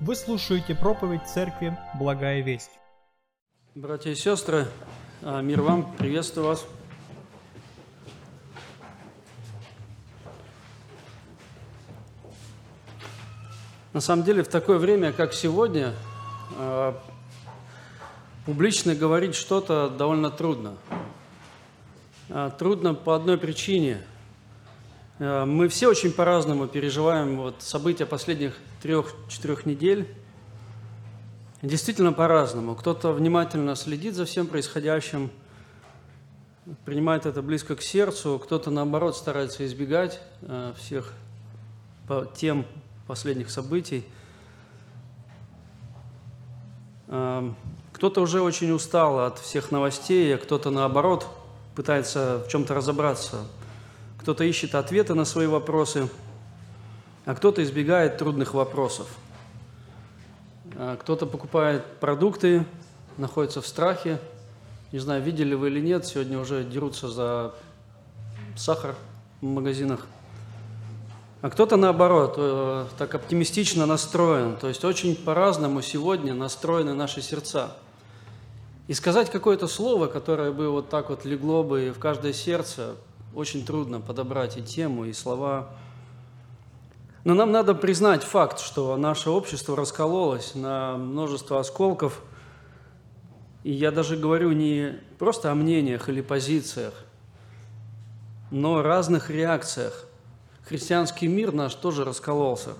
Вы слушаете проповедь Церкви «Благая весть». Братья и сестры, а, мир вам, приветствую вас. На самом деле, в такое время, как сегодня, а, публично говорить что-то довольно трудно. А, трудно по одной причине. Мы все очень по-разному переживаем вот события последних трех-четырех недель. Действительно по-разному. Кто-то внимательно следит за всем происходящим, принимает это близко к сердцу, кто-то, наоборот, старается избегать э, всех тем последних событий. Э, кто-то уже очень устал от всех новостей, а кто-то, наоборот, пытается в чем-то разобраться. Кто-то ищет ответы на свои вопросы – а кто-то избегает трудных вопросов. А кто-то покупает продукты, находится в страхе. Не знаю, видели вы или нет, сегодня уже дерутся за сахар в магазинах. А кто-то наоборот, э, так оптимистично настроен. То есть очень по-разному сегодня настроены наши сердца. И сказать какое-то слово, которое бы вот так вот легло бы в каждое сердце, очень трудно подобрать и тему, и слова – но нам надо признать факт, что наше общество раскололось на множество осколков. И я даже говорю не просто о мнениях или позициях, но о разных реакциях. Христианский мир наш тоже раскололся.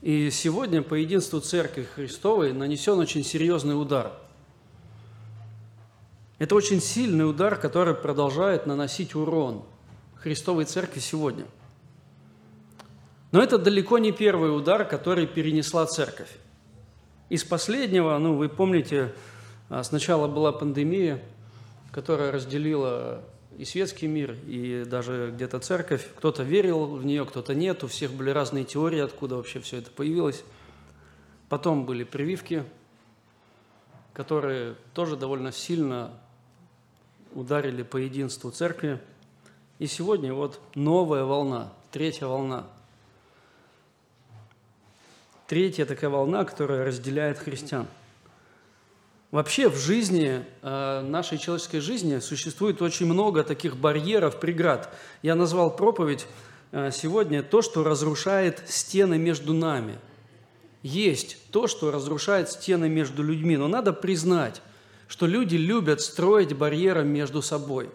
И сегодня по единству Церкви Христовой нанесен очень серьезный удар. Это очень сильный удар, который продолжает наносить урон Христовой Церкви сегодня – но это далеко не первый удар, который перенесла церковь. Из последнего, ну, вы помните, а, сначала была пандемия, которая разделила и светский мир, и даже где-то церковь. Кто-то верил в нее, кто-то нет. У всех были разные теории, откуда вообще все это появилось. Потом были прививки, которые тоже довольно сильно ударили по единству церкви. И сегодня вот новая волна, третья волна – Третья такая волна, которая разделяет христиан. Вообще в жизни, э, нашей человеческой жизни существует очень много таких барьеров, преград. Я назвал проповедь э, сегодня то, что разрушает стены между нами. Есть то, что разрушает стены между людьми, но надо признать, что люди любят строить барьеры между собой.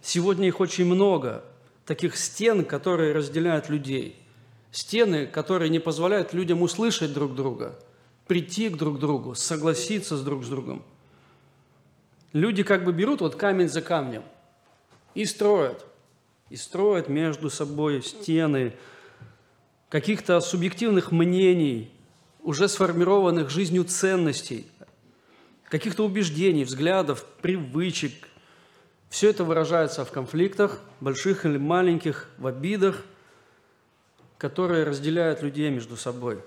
Сегодня их очень много, таких стен, которые разделяют людей – Стены, которые не позволяют людям услышать друг друга, прийти к друг другу, согласиться с друг с другом. Люди как бы берут вот камень за камнем и строят. И строят между собой стены каких-то субъективных мнений, уже сформированных жизнью ценностей, каких-то убеждений, взглядов, привычек. Все это выражается в конфликтах, больших или маленьких, в обидах – которые разделяют людей между собой.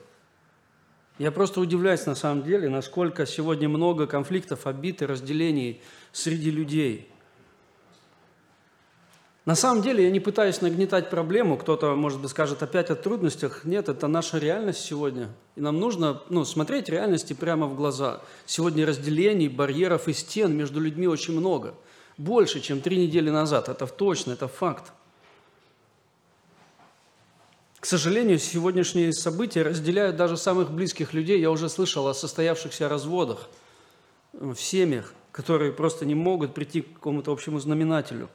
Я просто удивляюсь на самом деле, насколько сегодня много конфликтов, обид и разделений среди людей. На самом деле я не пытаюсь нагнетать проблему, кто-то, может быть, скажет опять о трудностях. Нет, это наша реальность сегодня. И нам нужно ну, смотреть реальности прямо в глаза. Сегодня разделений, барьеров и стен между людьми очень много. Больше, чем три недели назад. Это точно, это факт. К сожалению, сегодняшние события разделяют даже самых близких людей. Я уже слышал о состоявшихся разводах э, в семьях, которые просто не могут прийти к какому-то общему знаменателю.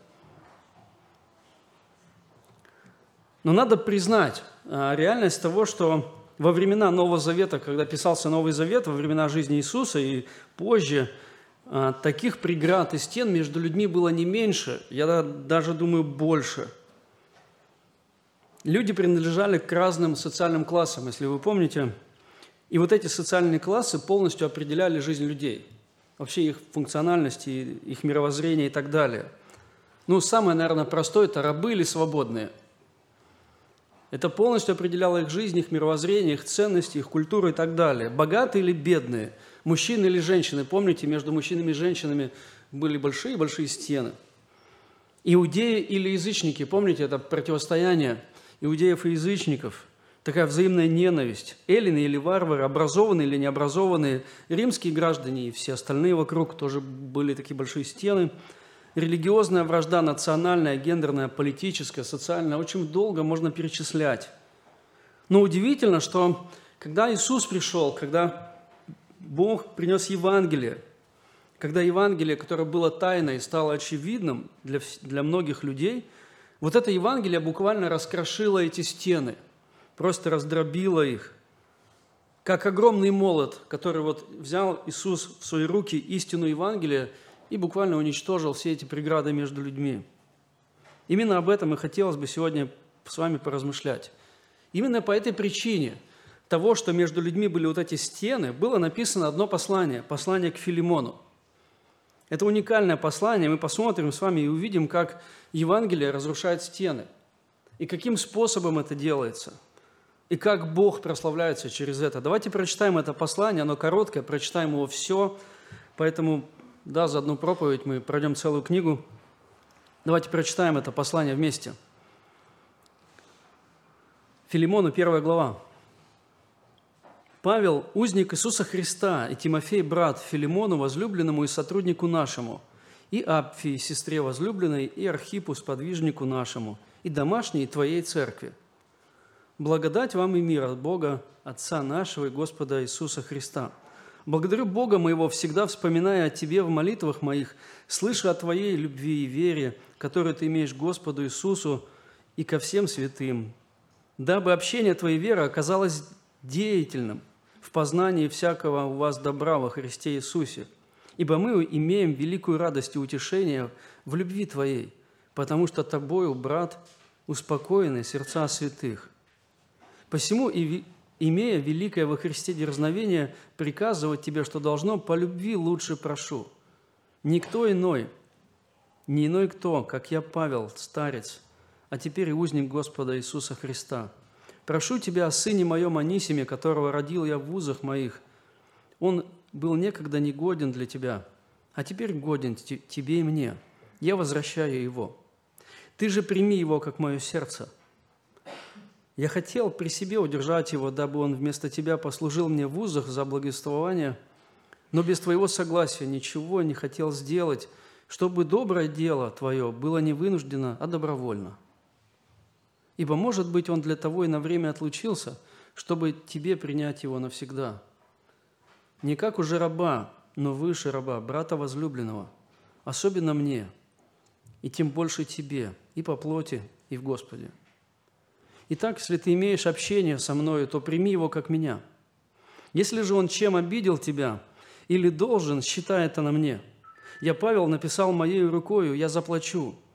Но надо признать э, реальность того, что во времена Нового Завета, когда писался Новый Завет, во времена жизни Иисуса и позже, э, таких преград и стен между людьми было не меньше, я даже думаю, больше – люди принадлежали к разным социальным классам, если вы помните. И вот эти социальные классы полностью определяли жизнь людей, вообще их функциональность, их мировоззрение и так далее. Ну, самое, наверное, простое – это рабы или свободные. Это полностью определяло их жизнь, их мировоззрение, их ценности, их культуру и так далее. Богатые или бедные, мужчины или женщины. Помните, между мужчинами и женщинами были большие-большие стены. Иудеи или язычники, помните, это противостояние – иудеев и язычников, такая взаимная ненависть. Эллины или варвары, образованные или необразованные, римские граждане и все остальные вокруг тоже были такие большие стены. Религиозная вражда, национальная, гендерная, политическая, социальная, очень долго можно перечислять. Но удивительно, что когда Иисус пришел, когда Бог принес Евангелие, когда Евангелие, которое было тайной, стало очевидным для, для многих людей, вот это Евангелие буквально раскрошило эти стены, просто раздробило их, как огромный молот, который вот взял Иисус в свои руки истину Евангелия и буквально уничтожил все эти преграды между людьми. Именно об этом и хотелось бы сегодня с вами поразмышлять. Именно по этой причине того, что между людьми были вот эти стены, было написано одно послание, послание к Филимону. Это уникальное послание, мы посмотрим с вами и увидим, как Евангелие разрушает стены, и каким способом это делается, и как Бог прославляется через это. Давайте прочитаем это послание, оно короткое, прочитаем его все, поэтому, да, за одну проповедь мы пройдем целую книгу. Давайте прочитаем это послание вместе – Филимону, первая глава. Павел, узник Иисуса Христа, и Тимофей, брат Филимону, возлюбленному и сотруднику нашему, и Апфии, сестре возлюбленной, и Архипу, сподвижнику нашему, и домашней Твоей церкви. Благодать вам и мир от Бога, Отца нашего и Господа Иисуса Христа. Благодарю Бога моего, всегда вспоминая о Тебе в молитвах моих, слыша о Твоей любви и вере, которую Ты имеешь Господу Иисусу и ко всем святым, дабы общение твоей веры оказалось деятельным в познании всякого у вас добра во Христе Иисусе. Ибо мы имеем великую радость и утешение в любви Твоей, потому что Тобою, брат, успокоены сердца святых. Посему, и, имея великое во Христе дерзновение, приказывать Тебе, что должно, по любви лучше прошу. Никто иной, не иной кто, как я, Павел, старец – а теперь и узник Господа Иисуса Христа. Прошу Тебя о сыне моем Анисиме, которого родил я в вузах моих. Он был некогда негоден для Тебя, а теперь годен Тебе и мне. Я возвращаю его. Ты же прими его, как мое сердце. Я хотел при себе удержать его, дабы он вместо Тебя послужил мне в вузах за благовествование, но без Твоего согласия ничего не хотел сделать, чтобы доброе дело Твое было не вынуждено, а добровольно – Ибо, может быть, он для того и на время отлучился, чтобы тебе принять его навсегда. Не как уже раба, но выше раба, брата возлюбленного, особенно мне, и тем больше тебе, и по плоти, и в Господе. Итак, если ты имеешь общение со мною, то прими его как меня. Если же он чем обидел тебя или должен, считай это на мне. Я, Павел, написал моей рукою, я заплачу –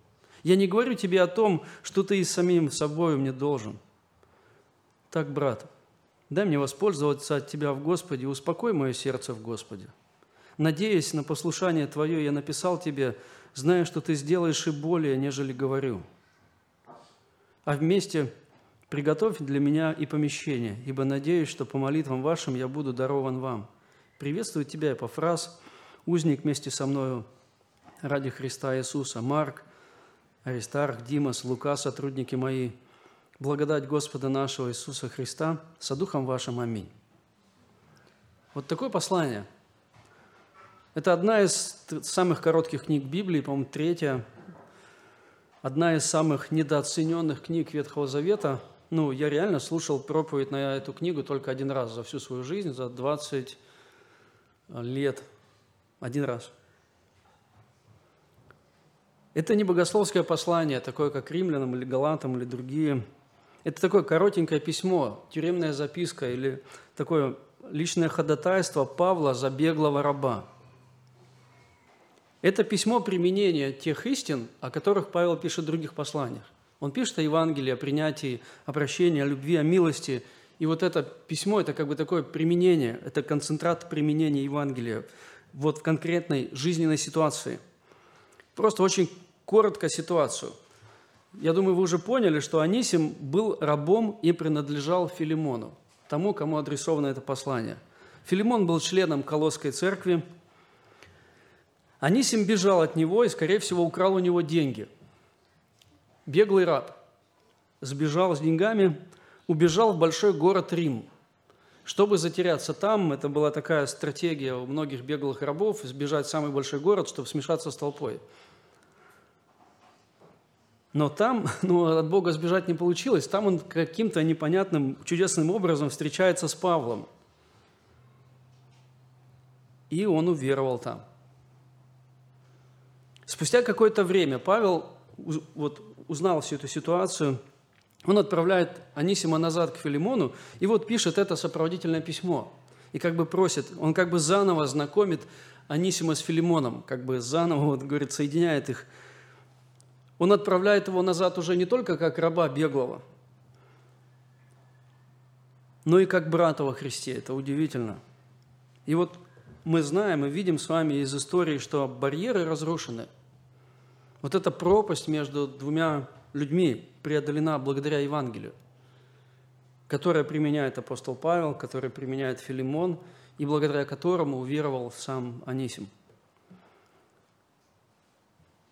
я не говорю тебе о том, что ты и самим собой мне должен. Так, брат, дай мне воспользоваться от тебя в Господе, успокой мое сердце в Господе. Надеясь на послушание Твое, я написал тебе, зная, что Ты сделаешь и более, нежели говорю. А вместе приготовь для меня и помещение, ибо надеюсь, что по молитвам вашим я буду дарован вам. Приветствую тебя, Эпофраз, узник вместе со мною ради Христа Иисуса, Марк – Аристарх, Димас, Лука, сотрудники мои, благодать Господа нашего Иисуса Христа со Духом вашим. Аминь. Вот такое послание. Это одна из самых коротких книг Библии, по-моему, третья, одна из самых недооцененных книг Ветхого Завета. Ну, я реально слушал проповедь на эту книгу только один раз за всю свою жизнь, за 20 лет. Один раз – это не богословское послание, такое как римлянам или галатам или другие. Это такое коротенькое письмо, тюремная записка или такое личное ходатайство Павла за беглого раба. Это письмо применения тех истин, о которых Павел пишет в других посланиях. Он пишет о Евангелии, о принятии, о прощении, о любви, о милости. И вот это письмо – это как бы такое применение, это концентрат применения Евангелия вот в конкретной жизненной ситуации. Просто очень коротко ситуацию. Я думаю, вы уже поняли, что Анисим был рабом и принадлежал Филимону, тому, кому адресовано это послание. Филимон был членом Колосской церкви. Анисим бежал от него и, скорее всего, украл у него деньги. Беглый раб сбежал с деньгами, убежал в большой город Рим. Чтобы затеряться там, это была такая стратегия у многих беглых рабов, сбежать в самый большой город, чтобы смешаться с толпой. Но там ну, от Бога сбежать не получилось. Там он каким-то непонятным, чудесным образом встречается с Павлом. И он уверовал там. Спустя какое-то время Павел вот, узнал всю эту ситуацию – он отправляет Анисима назад к Филимону, и вот пишет это сопроводительное письмо. И как бы просит, он как бы заново знакомит Анисима с Филимоном, как бы заново, вот, говорит, соединяет их. Он отправляет его назад уже не только как раба беглого, но и как брата во Христе. Это удивительно. И вот мы знаем и видим с вами из истории, что барьеры разрушены. Вот эта пропасть между двумя людьми преодолена благодаря Евангелию, которое применяет апостол Павел, которое применяет Филимон, и благодаря которому уверовал сам Анисим.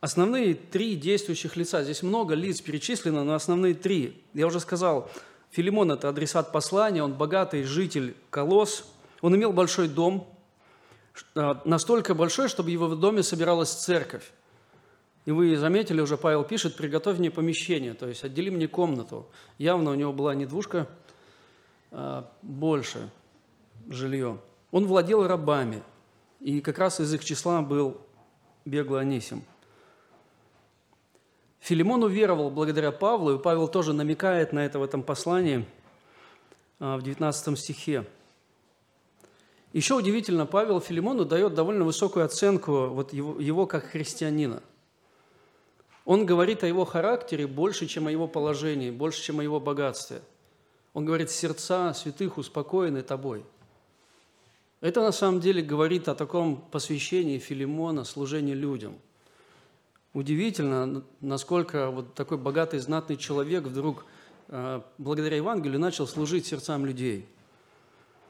Основные три действующих лица, здесь много лиц перечислено, но основные три. Я уже сказал, Филимон – это адресат послания, он богатый житель Колос, он имел большой дом, а, настолько большой, чтобы в его доме собиралась церковь. И вы заметили, уже Павел пишет, приготовь мне помещение, то есть отдели мне комнату. Явно у него была не двушка, а больше жилье. Он владел рабами, и как раз из их числа был беглый Анисим. Филимон уверовал благодаря Павлу, и Павел тоже намекает на это в этом послании а, в 19 стихе. Еще удивительно, Павел Филимону дает довольно высокую оценку вот его, его как христианина – он говорит о его характере больше, чем о его положении, больше, чем о его богатстве. Он говорит, сердца святых успокоены тобой. Это на самом деле говорит о таком посвящении Филимона, служении людям. Удивительно, насколько вот такой богатый, знатный человек вдруг э, благодаря Евангелию начал служить сердцам людей.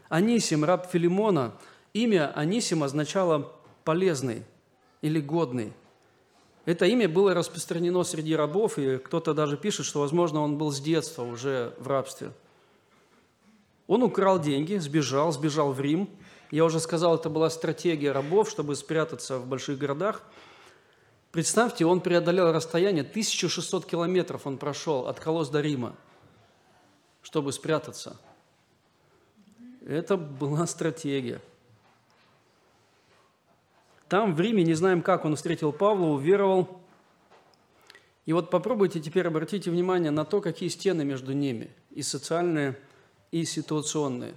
Анисим, раб Филимона, имя Анисим означало «полезный» или «годный». Это имя было распространено среди рабов, и кто-то даже пишет, что, возможно, он был с детства уже в рабстве. Он украл деньги, сбежал, сбежал в Рим. Я уже сказал, это была стратегия рабов, чтобы спрятаться в больших городах. Представьте, он преодолел расстояние 1600 километров он прошел от Колос до Рима, чтобы спрятаться. Это была стратегия – там, в Риме, не знаем, как он встретил Павла, уверовал. И вот попробуйте теперь обратите внимание на то, какие стены между ними, и социальные, и ситуационные.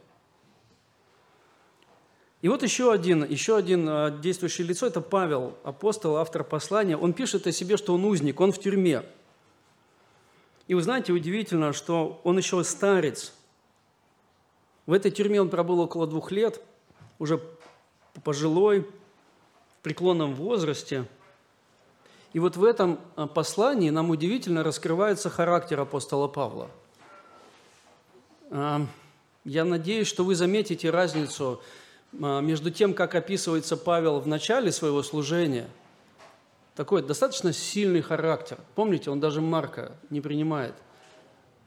И вот еще один, еще один а, действующее лицо – это Павел, апостол, автор послания. Он пишет о себе, что он узник, он в тюрьме. И вы знаете, удивительно, что он еще старец. В этой тюрьме он пробыл около двух лет, уже пожилой, преклонном возрасте. И вот в этом а, послании нам удивительно раскрывается характер апостола Павла. А, я надеюсь, что вы заметите разницу между тем, как описывается Павел в начале своего служения. Такой достаточно сильный характер. Помните, он даже Марка не принимает.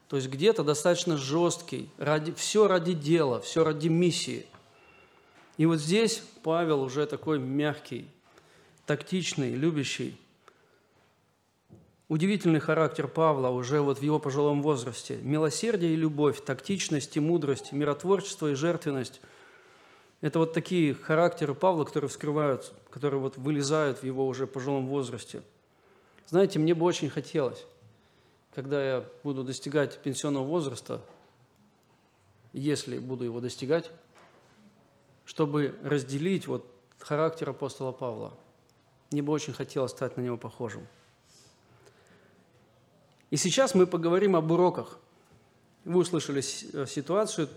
То есть где-то достаточно жесткий, ради, все ради дела, все ради миссии – и вот здесь Павел уже такой мягкий, тактичный, любящий. Удивительный характер Павла уже вот в его пожилом возрасте. Милосердие и любовь, тактичность и мудрость, миротворчество и жертвенность – это вот такие характеры Павла, которые вскрывают, которые вот вылезают в его уже пожилом возрасте. Знаете, мне бы очень хотелось, когда я буду достигать пенсионного возраста, если буду его достигать, чтобы разделить вот характер апостола Павла. Мне бы очень хотелось стать на него похожим. И сейчас мы поговорим об уроках. Вы услышали э, ситуацию,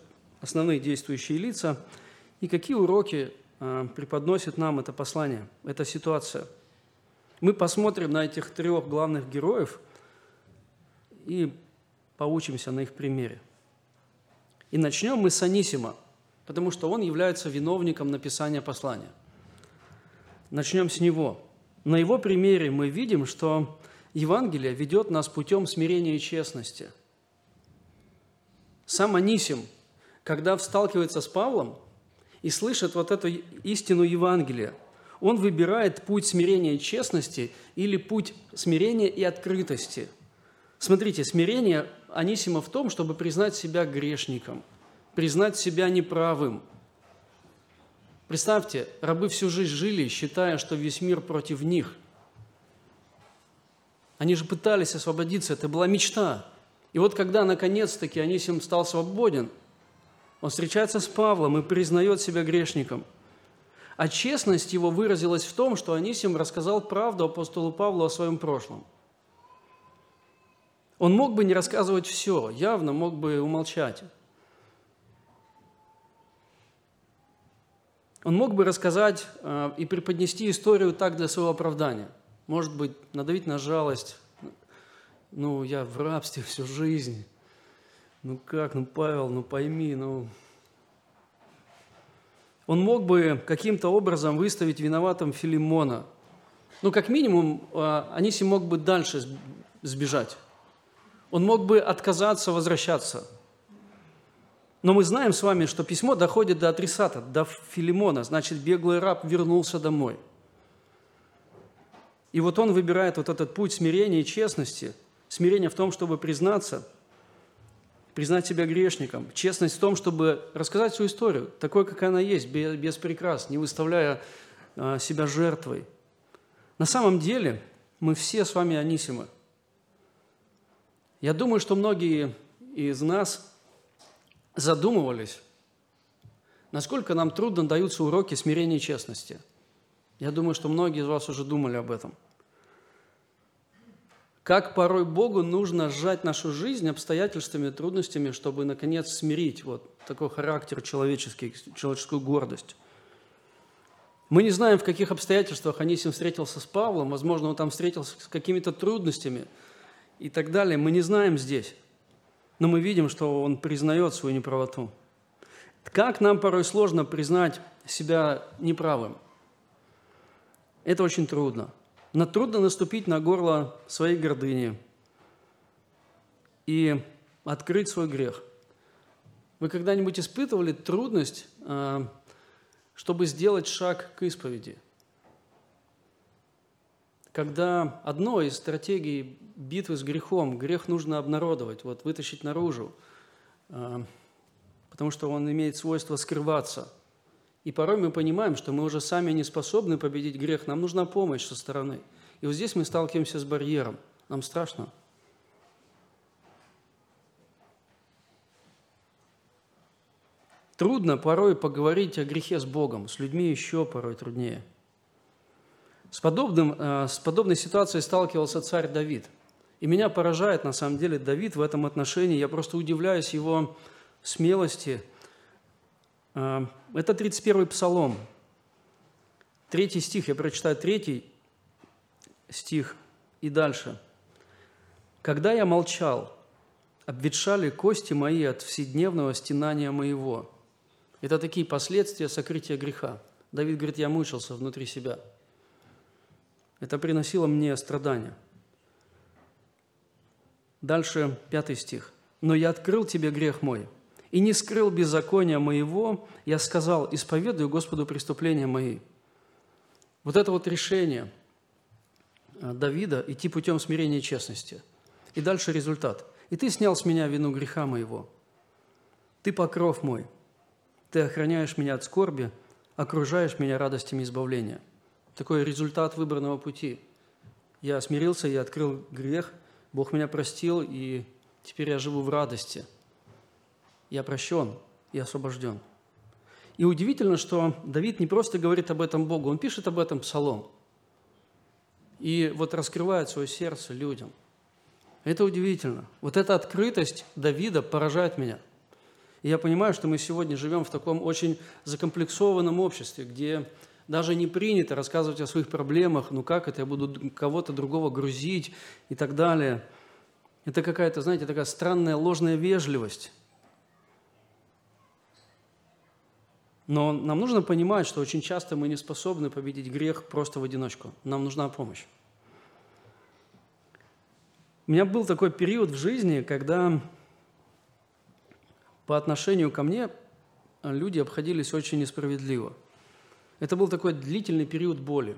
основные действующие лица, и какие уроки э, преподносит нам это послание, эта ситуация. Мы посмотрим на этих трех главных героев и поучимся на их примере. И начнем мы с Анисима – потому что он является виновником написания послания. Начнем с него. На его примере мы видим, что Евангелие ведет нас путем смирения и честности. Сам Анисим, когда сталкивается с Павлом и слышит вот эту истину Евангелия, он выбирает путь смирения и честности или путь смирения и открытости. Смотрите, смирение Анисима в том, чтобы признать себя грешником, признать себя неправым. Представьте, рабы всю жизнь жили, считая, что весь мир против них. Они же пытались освободиться, это была мечта. И вот когда наконец-таки Анисим стал свободен, он встречается с Павлом и признает себя грешником – а честность его выразилась в том, что Анисим рассказал правду апостолу Павлу о своем прошлом. Он мог бы не рассказывать все, явно мог бы умолчать. Он мог бы рассказать э, и преподнести историю так для своего оправдания. Может быть, надавить на жалость. Ну, я в рабстве всю жизнь. Ну как, ну Павел, ну пойми, ну он мог бы каким-то образом выставить виноватым Филимона. Ну, как минимум, Анисим мог бы дальше сбежать. Он мог бы отказаться возвращаться. Но мы знаем с вами, что письмо доходит до адресата, до Филимона, значит, беглый раб вернулся домой. И вот он выбирает вот этот путь смирения и честности, смирения в том, чтобы признаться – признать себя грешником, честность в том, чтобы рассказать свою историю, такой, как она есть, без, без прикрас, не выставляя а, себя жертвой. На самом деле мы все с вами анисимы. Я думаю, что многие из нас задумывались, насколько нам трудно даются уроки смирения и честности. Я думаю, что многие из вас уже думали об этом – как порой Богу нужно сжать нашу жизнь обстоятельствами, трудностями, чтобы, наконец, смирить вот такой характер человеческий, человеческую гордость. Мы не знаем, в каких обстоятельствах Анисим встретился с Павлом, возможно, он там встретился с какими-то трудностями и так далее. Мы не знаем здесь, но мы видим, что он признает свою неправоту. Как нам порой сложно признать себя неправым? Это очень трудно – но трудно наступить на горло своей гордыни и открыть свой грех. Вы когда-нибудь испытывали трудность, а, чтобы сделать шаг к исповеди? Когда одной из стратегий битвы с грехом, грех нужно обнародовать, вот вытащить наружу, а, потому что он имеет свойство скрываться – и порой мы понимаем, что мы уже сами не способны победить грех, нам нужна помощь со стороны. И вот здесь мы сталкиваемся с барьером. Нам страшно. Трудно порой поговорить о грехе с Богом, с людьми еще порой труднее. С, подобным, э, с подобной ситуацией сталкивался царь Давид. И меня поражает, на самом деле, Давид в этом отношении. Я просто удивляюсь его смелости – это 31-й псалом. Третий стих, я прочитаю третий стих и дальше. «Когда я молчал, обветшали кости мои от вседневного стенания моего». Это такие последствия сокрытия греха. Давид говорит, я мучился внутри себя. Это приносило мне страдания. Дальше пятый стих. «Но я открыл тебе грех мой, и не скрыл беззакония моего, я сказал, исповедую Господу преступления мои». Вот это вот решение э, Давида идти путем смирения и честности. И дальше результат. «И ты снял с меня вину греха моего. Ты покров мой. Ты охраняешь меня от скорби, окружаешь меня радостями избавления». Такой результат выбранного пути. Я смирился, я открыл грех, Бог меня простил, и теперь я живу в радости – я прощен и освобожден. И удивительно, что Давид не просто говорит об этом Богу, он пишет об этом псалом. И вот раскрывает свое сердце людям. Это удивительно. Вот эта открытость Давида поражает меня. И я понимаю, что мы сегодня живем в таком очень закомплексованном обществе, где даже не принято рассказывать о своих проблемах, ну как это, я буду кого-то другого грузить и так далее. Это какая-то, знаете, такая странная ложная вежливость. Но нам нужно понимать, что очень часто мы не способны победить грех просто в одиночку. Нам нужна помощь. У меня был такой период в жизни, когда по отношению ко мне люди обходились очень несправедливо. Это был такой длительный период боли.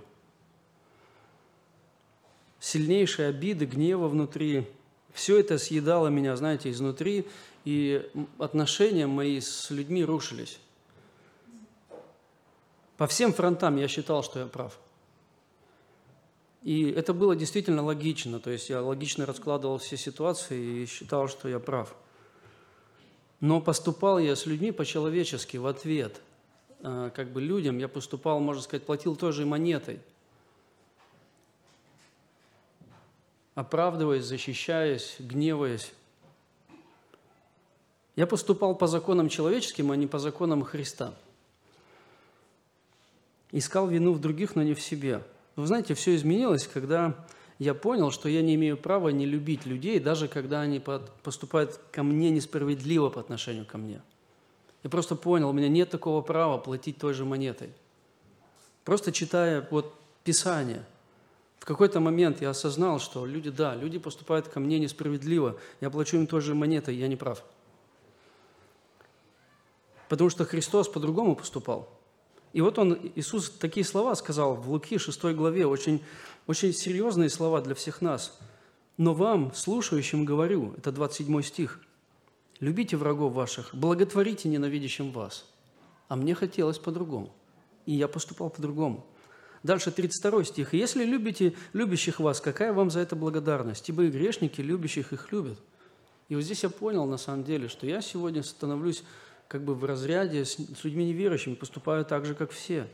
Сильнейшие обиды, гнева внутри. Все это съедало меня, знаете, изнутри, и отношения мои с людьми рушились. По всем фронтам я считал, что я прав. И это было действительно логично, то есть я логично раскладывал все ситуации и считал, что я прав. Но поступал я с людьми по-человечески в ответ. А, как бы людям я поступал, можно сказать, платил той же монетой. Оправдываясь, защищаясь, гневаясь. Я поступал по законам человеческим, а не по законам Христа. Искал вину в других, но не в себе – вы знаете, все изменилось, когда я понял, что я не имею права не любить людей, даже когда они поступают ко мне несправедливо по отношению ко мне. Я просто понял, у меня нет такого права платить той же монетой. Просто читая вот Писание, в какой-то момент я осознал, что люди, да, люди поступают ко мне несправедливо, я плачу им той же монетой, я не прав. Потому что Христос по-другому поступал – и вот он, Иисус такие слова сказал в Луки 6 главе, очень, очень серьезные слова для всех нас. «Но вам, слушающим, говорю», это 27 стих, «любите врагов ваших, благотворите ненавидящим вас». А мне хотелось по-другому, и я поступал по-другому. Дальше 32 стих. «Если любите любящих вас, какая вам за это благодарность? Ибо и грешники любящих их любят». И вот здесь я понял, на самом деле, что я сегодня становлюсь как бы в разряде с, с людьми неверующими, поступаю так же, как все.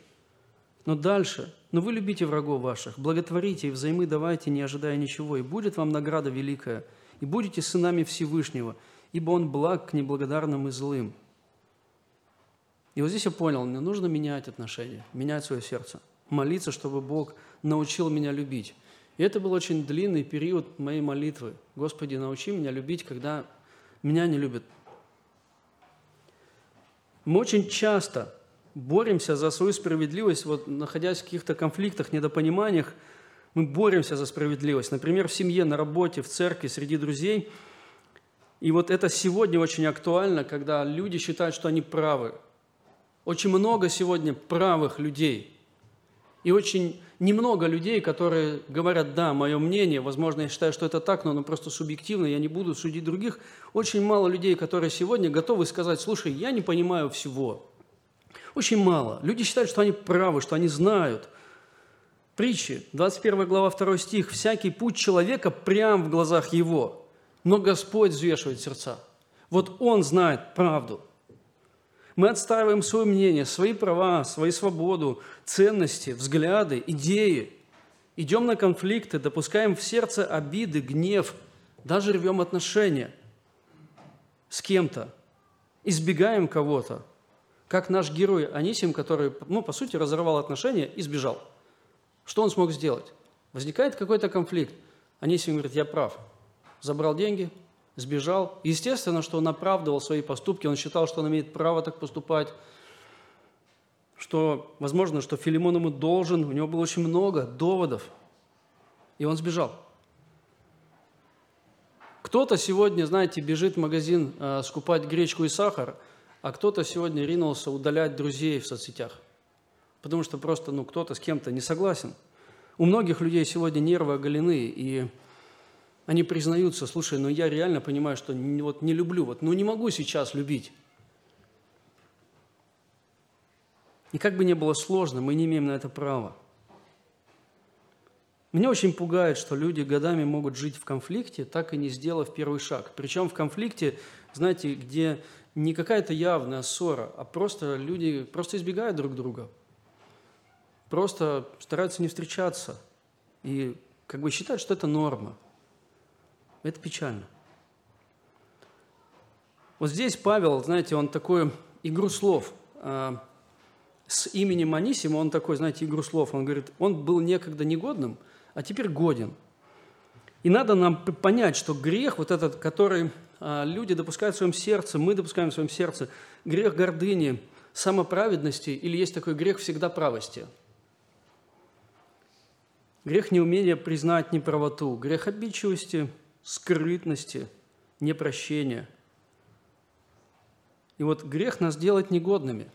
Но дальше. Но вы любите врагов ваших, благотворите и взаймы давайте, не ожидая ничего, и будет вам награда великая, и будете сынами Всевышнего, ибо Он благ к неблагодарным и злым. И вот здесь я понял, мне нужно менять отношения, менять свое сердце, молиться, чтобы Бог научил меня любить. И это был очень длинный период моей молитвы. Господи, научи меня любить, когда меня не любят мы очень часто боремся за свою справедливость, вот находясь в каких-то конфликтах, недопониманиях, мы боремся за справедливость. Например, в семье, на работе, в церкви, среди друзей. И вот это сегодня очень актуально, когда люди считают, что они правы. Очень много сегодня правых людей. И очень немного людей, которые говорят, да, мое мнение, возможно, я считаю, что это так, но оно просто субъективно, я не буду судить других. Очень мало людей, которые сегодня готовы сказать, слушай, я не понимаю всего. Очень мало. Люди считают, что они правы, что они знают. Притчи, 21 глава, 2 стих. «Всякий путь человека прям в глазах его, но Господь взвешивает сердца». Вот Он знает правду – мы отстаиваем свое мнение, свои права, свою свободу, ценности, взгляды, идеи. Идем на конфликты, допускаем в сердце обиды, гнев, даже рвем отношения с кем-то, избегаем кого-то. Как наш герой Анисим, который, ну, по сути, разорвал отношения и сбежал. Что он смог сделать? Возникает какой-то конфликт. Анисим говорит, я прав. Забрал деньги, сбежал. Естественно, что он оправдывал свои поступки, он считал, что он имеет право так поступать, что, возможно, что Филимон ему должен, у него было очень много доводов, и он сбежал. Кто-то сегодня, знаете, бежит в магазин э, скупать гречку и сахар, а кто-то сегодня ринулся удалять друзей в соцсетях, потому что просто ну, кто-то с кем-то не согласен. У многих людей сегодня нервы оголены, и они признаются, слушай, ну я реально понимаю, что вот не люблю, вот, ну не могу сейчас любить. И как бы ни было сложно, мы не имеем на это права. Меня очень пугает, что люди годами могут жить в конфликте, так и не сделав первый шаг. Причем в конфликте, знаете, где не какая-то явная ссора, а просто люди просто избегают друг друга. Просто стараются не встречаться и как бы считают, что это норма – это печально. Вот здесь Павел, знаете, он такой игру слов. А, с именем Анисима он такой, знаете, игру слов. Он говорит, он был некогда негодным, а теперь годен. И надо нам понять, что грех, вот этот, который а, люди допускают в своем сердце, мы допускаем в своем сердце, грех гордыни, самоправедности, или есть такой грех всегда правости. Грех неумения признать неправоту, грех обидчивости – скрытности, непрощения. И вот грех нас делает негодными.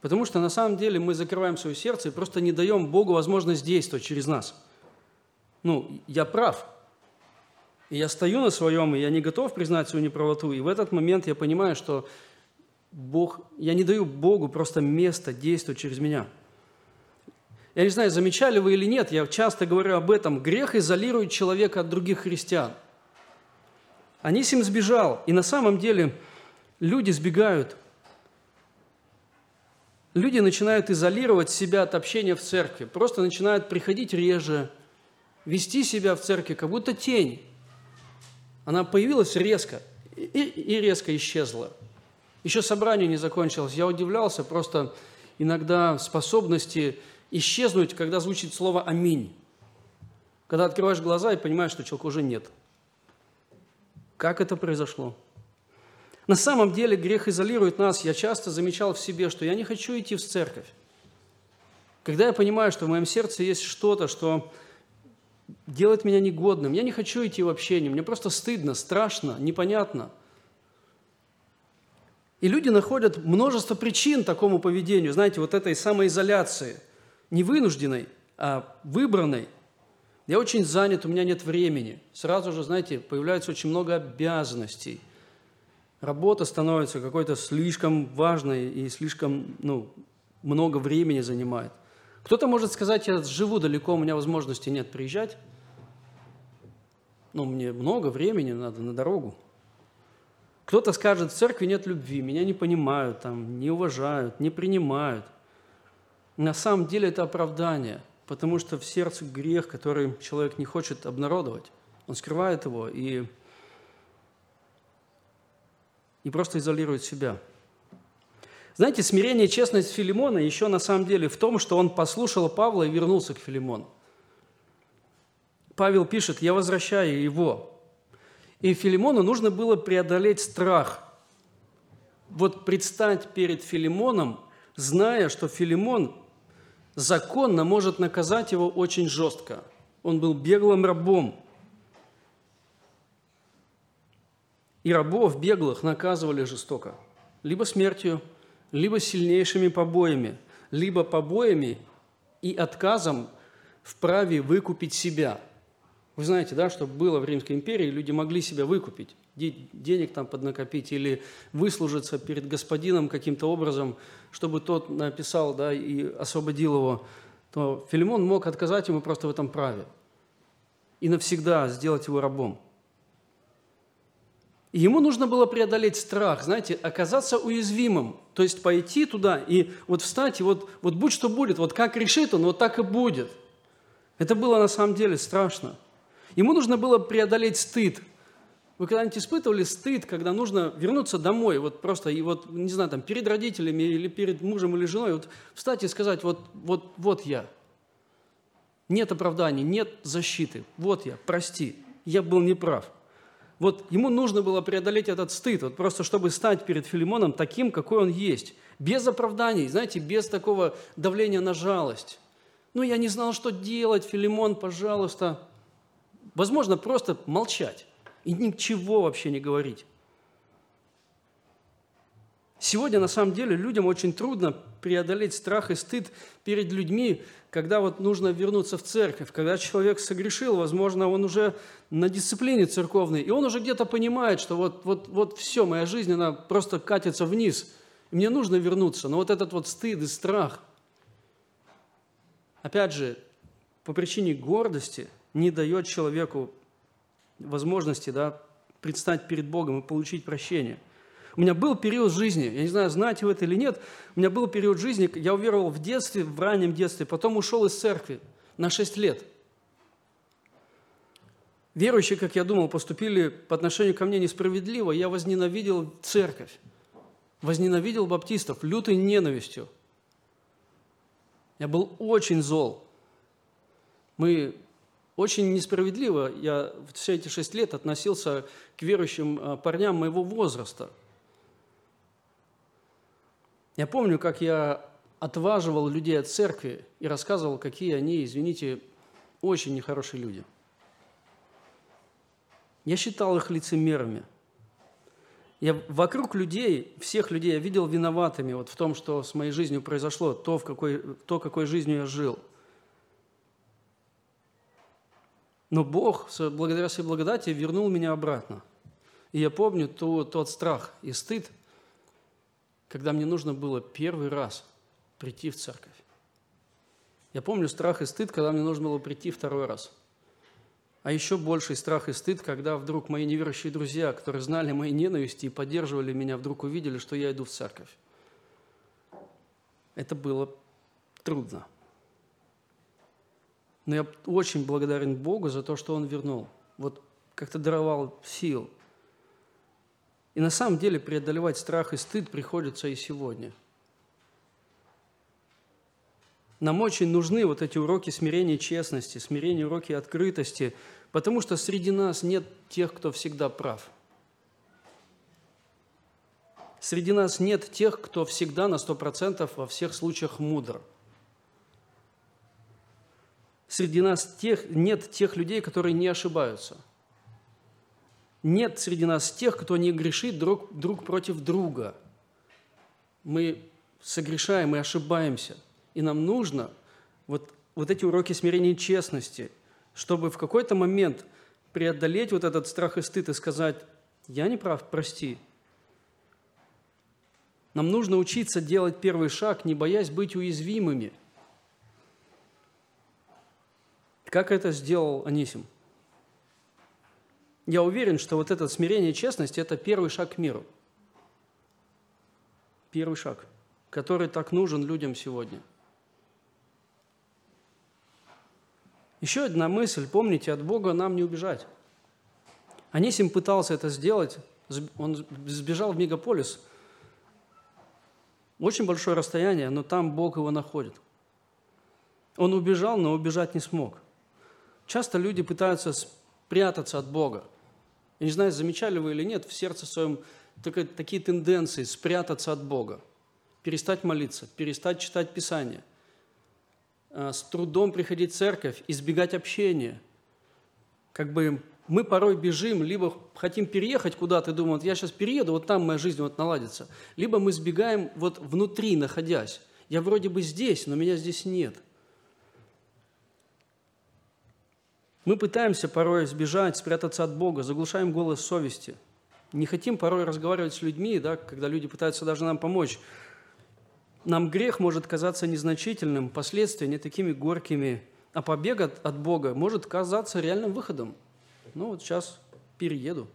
Потому что на самом деле мы закрываем свое сердце и просто не даем Богу возможность действовать через нас. Ну, я прав. И я стою на своем, и я не готов признать свою неправоту. И в этот момент я понимаю, что Бог, я не даю Богу просто место действовать через меня. Я не знаю, замечали вы или нет, я часто говорю об этом. Грех изолирует человека от других христиан. Анисим сбежал, и на самом деле люди сбегают. Люди начинают изолировать себя от общения в церкви, просто начинают приходить реже, вести себя в церкви, как будто тень. Она появилась резко и, и резко исчезла. Еще собрание не закончилось. Я удивлялся просто иногда способности исчезнуть, когда звучит слово «Аминь». Когда открываешь глаза и понимаешь, что человека уже нет. Как это произошло? На самом деле грех изолирует нас. Я часто замечал в себе, что я не хочу идти в церковь. Когда я понимаю, что в моем сердце есть что-то, что делает меня негодным, я не хочу идти в общение, мне просто стыдно, страшно, непонятно – и люди находят множество причин такому поведению, знаете, вот этой самоизоляции, не вынужденной, а выбранной. Я очень занят, у меня нет времени. Сразу же, знаете, появляется очень много обязанностей. Работа становится какой-то слишком важной и слишком ну, много времени занимает. Кто-то может сказать, я живу далеко, у меня возможности нет приезжать. Но мне много времени надо на дорогу. Кто-то скажет, в церкви нет любви, меня не понимают, там, не уважают, не принимают. На самом деле это оправдание, потому что в сердце грех, который человек не хочет обнародовать. Он скрывает его и, и просто изолирует себя. Знаете, смирение и честность Филимона еще на самом деле в том, что он послушал Павла и вернулся к Филимону. Павел пишет, я возвращаю его, и Филимону нужно было преодолеть страх. Вот предстать перед Филимоном, зная, что Филимон законно может наказать его очень жестко. Он был беглым рабом. И рабов беглых наказывали жестоко. Либо смертью, либо сильнейшими побоями, либо побоями и отказом в праве выкупить себя – вы знаете, да, что было в Римской империи, люди могли себя выкупить, денег там поднакопить или выслужиться перед господином каким-то образом, чтобы тот написал да, и освободил его, то Филимон мог отказать ему просто в этом праве и навсегда сделать его рабом. И ему нужно было преодолеть страх, знаете, оказаться уязвимым, то есть пойти туда и вот встать, и вот, вот будь что будет, вот как решит он, вот так и будет. Это было на самом деле страшно – Ему нужно было преодолеть стыд. Вы когда-нибудь испытывали стыд, когда нужно вернуться домой, вот просто, и вот, не знаю, там, перед родителями или перед мужем или женой, вот встать и сказать, вот, вот, вот я. Нет оправданий, нет защиты. Вот я, прости, я был неправ. Вот ему нужно было преодолеть этот стыд, вот просто чтобы стать перед Филимоном таким, какой он есть. Без оправданий, знаете, без такого давления на жалость. Ну, я не знал, что делать, Филимон, пожалуйста, Возможно, просто молчать и ничего вообще не говорить. Сегодня, на самом деле, людям очень трудно преодолеть страх и стыд перед людьми, когда вот нужно вернуться в церковь, когда человек согрешил, возможно, он уже на дисциплине церковной, и он уже где-то понимает, что вот, вот, вот все, моя жизнь, она просто катится вниз, и мне нужно вернуться. Но вот этот вот стыд и страх, опять же, по причине гордости – не дает человеку возможности да, предстать перед Богом и получить прощение. У меня был период жизни, я не знаю, знаете вы это или нет, у меня был период жизни, я уверовал в детстве, в раннем детстве, потом ушел из церкви на 6 лет. Верующие, как я думал, поступили по отношению ко мне несправедливо, я возненавидел церковь, возненавидел баптистов лютой ненавистью. Я был очень зол. Мы очень несправедливо я все эти шесть лет относился к верующим а, парням моего возраста. Я помню, как я отваживал людей от церкви и рассказывал, какие они, извините, очень нехорошие люди. Я считал их лицемерами. Я вокруг людей, всех людей я видел виноватыми вот в том, что с моей жизнью произошло, то, в какой, то какой жизнью я жил. Но Бог, благодаря своей благодати, вернул меня обратно. И я помню тот, тот страх и стыд, когда мне нужно было первый раз прийти в церковь. Я помню страх и стыд, когда мне нужно было прийти второй раз. А еще больший страх и стыд, когда вдруг мои неверующие друзья, которые знали мои ненависти и поддерживали меня, вдруг увидели, что я иду в церковь. Это было трудно. Но я очень благодарен Богу за то, что Он вернул. Вот как-то даровал сил. И на самом деле преодолевать страх и стыд приходится и сегодня. Нам очень нужны вот эти уроки смирения и честности, смирения, уроки открытости, потому что среди нас нет тех, кто всегда прав. Среди нас нет тех, кто всегда на сто процентов во всех случаях мудр – среди нас тех, нет тех людей, которые не ошибаются. Нет среди нас тех, кто не грешит друг, друг против друга. Мы согрешаем и ошибаемся. И нам нужно вот, вот эти уроки смирения и честности, чтобы в какой-то момент преодолеть вот этот страх и стыд и сказать, я не прав, прости. Нам нужно учиться делать первый шаг, не боясь быть уязвимыми – как это сделал Анисим? Я уверен, что вот это смирение и честность – это первый шаг к миру. Первый шаг, который так нужен людям сегодня. Еще одна мысль. Помните, от Бога нам не убежать. Анисим пытался это сделать. Он сбежал в мегаполис. Очень большое расстояние, но там Бог его находит. Он убежал, но убежать не смог – Часто люди пытаются спрятаться от Бога. Я не знаю, замечали вы или нет, в сердце своем такие тенденции спрятаться от Бога, перестать молиться, перестать читать Писание, а, с трудом приходить в церковь, избегать общения. Как бы мы порой бежим, либо хотим переехать куда-то и думаем, вот я сейчас перееду, вот там моя жизнь вот наладится. Либо мы сбегаем вот внутри, находясь. Я вроде бы здесь, но меня здесь нет – Мы пытаемся порой сбежать, спрятаться от Бога, заглушаем голос совести. Не хотим порой разговаривать с людьми, да, когда люди пытаются даже нам помочь. Нам грех может казаться незначительным, последствия не такими горькими, а побег от, от Бога может казаться реальным выходом. Ну вот сейчас перееду.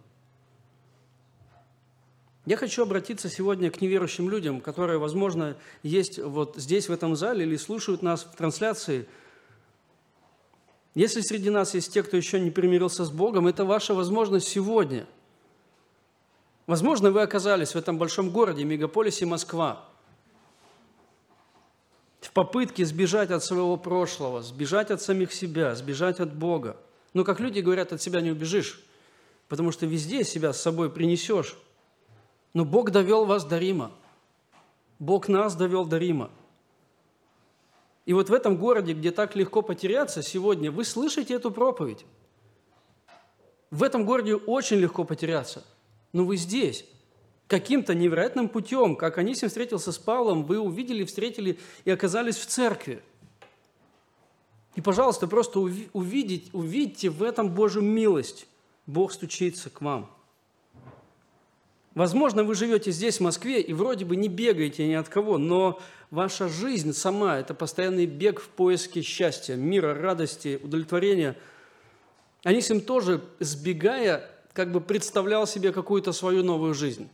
Я хочу обратиться сегодня к неверующим людям, которые, возможно, есть вот здесь, в этом зале, или слушают нас в трансляции – если среди нас есть те, кто еще не примирился с Богом, это ваша возможность сегодня. Возможно, вы оказались в этом большом городе, мегаполисе Москва, в попытке сбежать от своего прошлого, сбежать от самих себя, сбежать от Бога. Но, как люди говорят, от себя не убежишь, потому что везде себя с собой принесешь. Но Бог довел вас до Рима. Бог нас довел до Рима. И вот в этом городе, где так легко потеряться сегодня, вы слышите эту проповедь. В этом городе очень легко потеряться, но вы здесь. Каким-то невероятным путем, как Анисим встретился с Павлом, вы увидели, встретили и оказались в церкви. И, пожалуйста, просто увидеть, увидьте в этом Божью милость. Бог стучится к вам. Возможно, вы живете здесь, в Москве, и вроде бы не бегаете ни от кого, но ваша жизнь сама – это постоянный бег в поиске счастья, мира, радости, удовлетворения. Анисим тоже, сбегая, как бы представлял себе какую-то свою новую жизнь.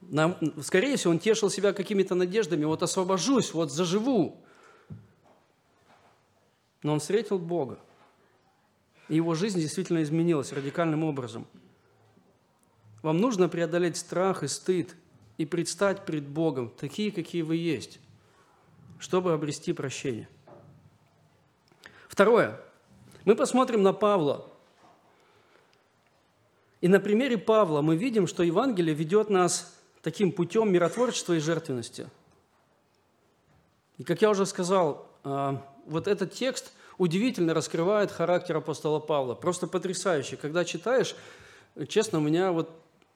Нам, скорее всего, он тешил себя какими-то надеждами, вот освобожусь, вот заживу. Но он встретил Бога. И его жизнь действительно изменилась радикальным образом. Вам нужно преодолеть страх и стыд и предстать пред Богом, такие, какие вы есть, чтобы обрести прощение. Второе. Мы посмотрим на Павла. И на примере Павла мы видим, что Евангелие ведет нас таким путем миротворчества и жертвенности. И как я уже сказал, а, вот этот текст – удивительно раскрывает характер апостола Павла. Просто потрясающе. Когда читаешь, честно, у меня вот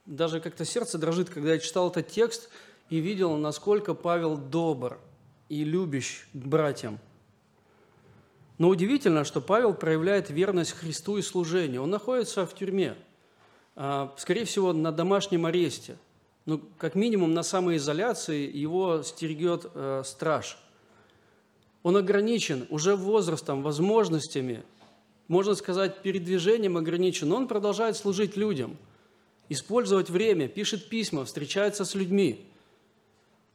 даже как-то сердце дрожит, когда я читал этот текст и видел, насколько Павел добр и любящ к братьям. Но удивительно, что Павел проявляет верность Христу и служению. Он находится в тюрьме, а, скорее всего, на домашнем аресте. Ну, как минимум, на самоизоляции его стерегет э, страж. Он ограничен уже возрастом, возможностями, можно сказать, передвижением ограничен. Но он продолжает служить людям, использовать время, пишет письма, встречается с людьми,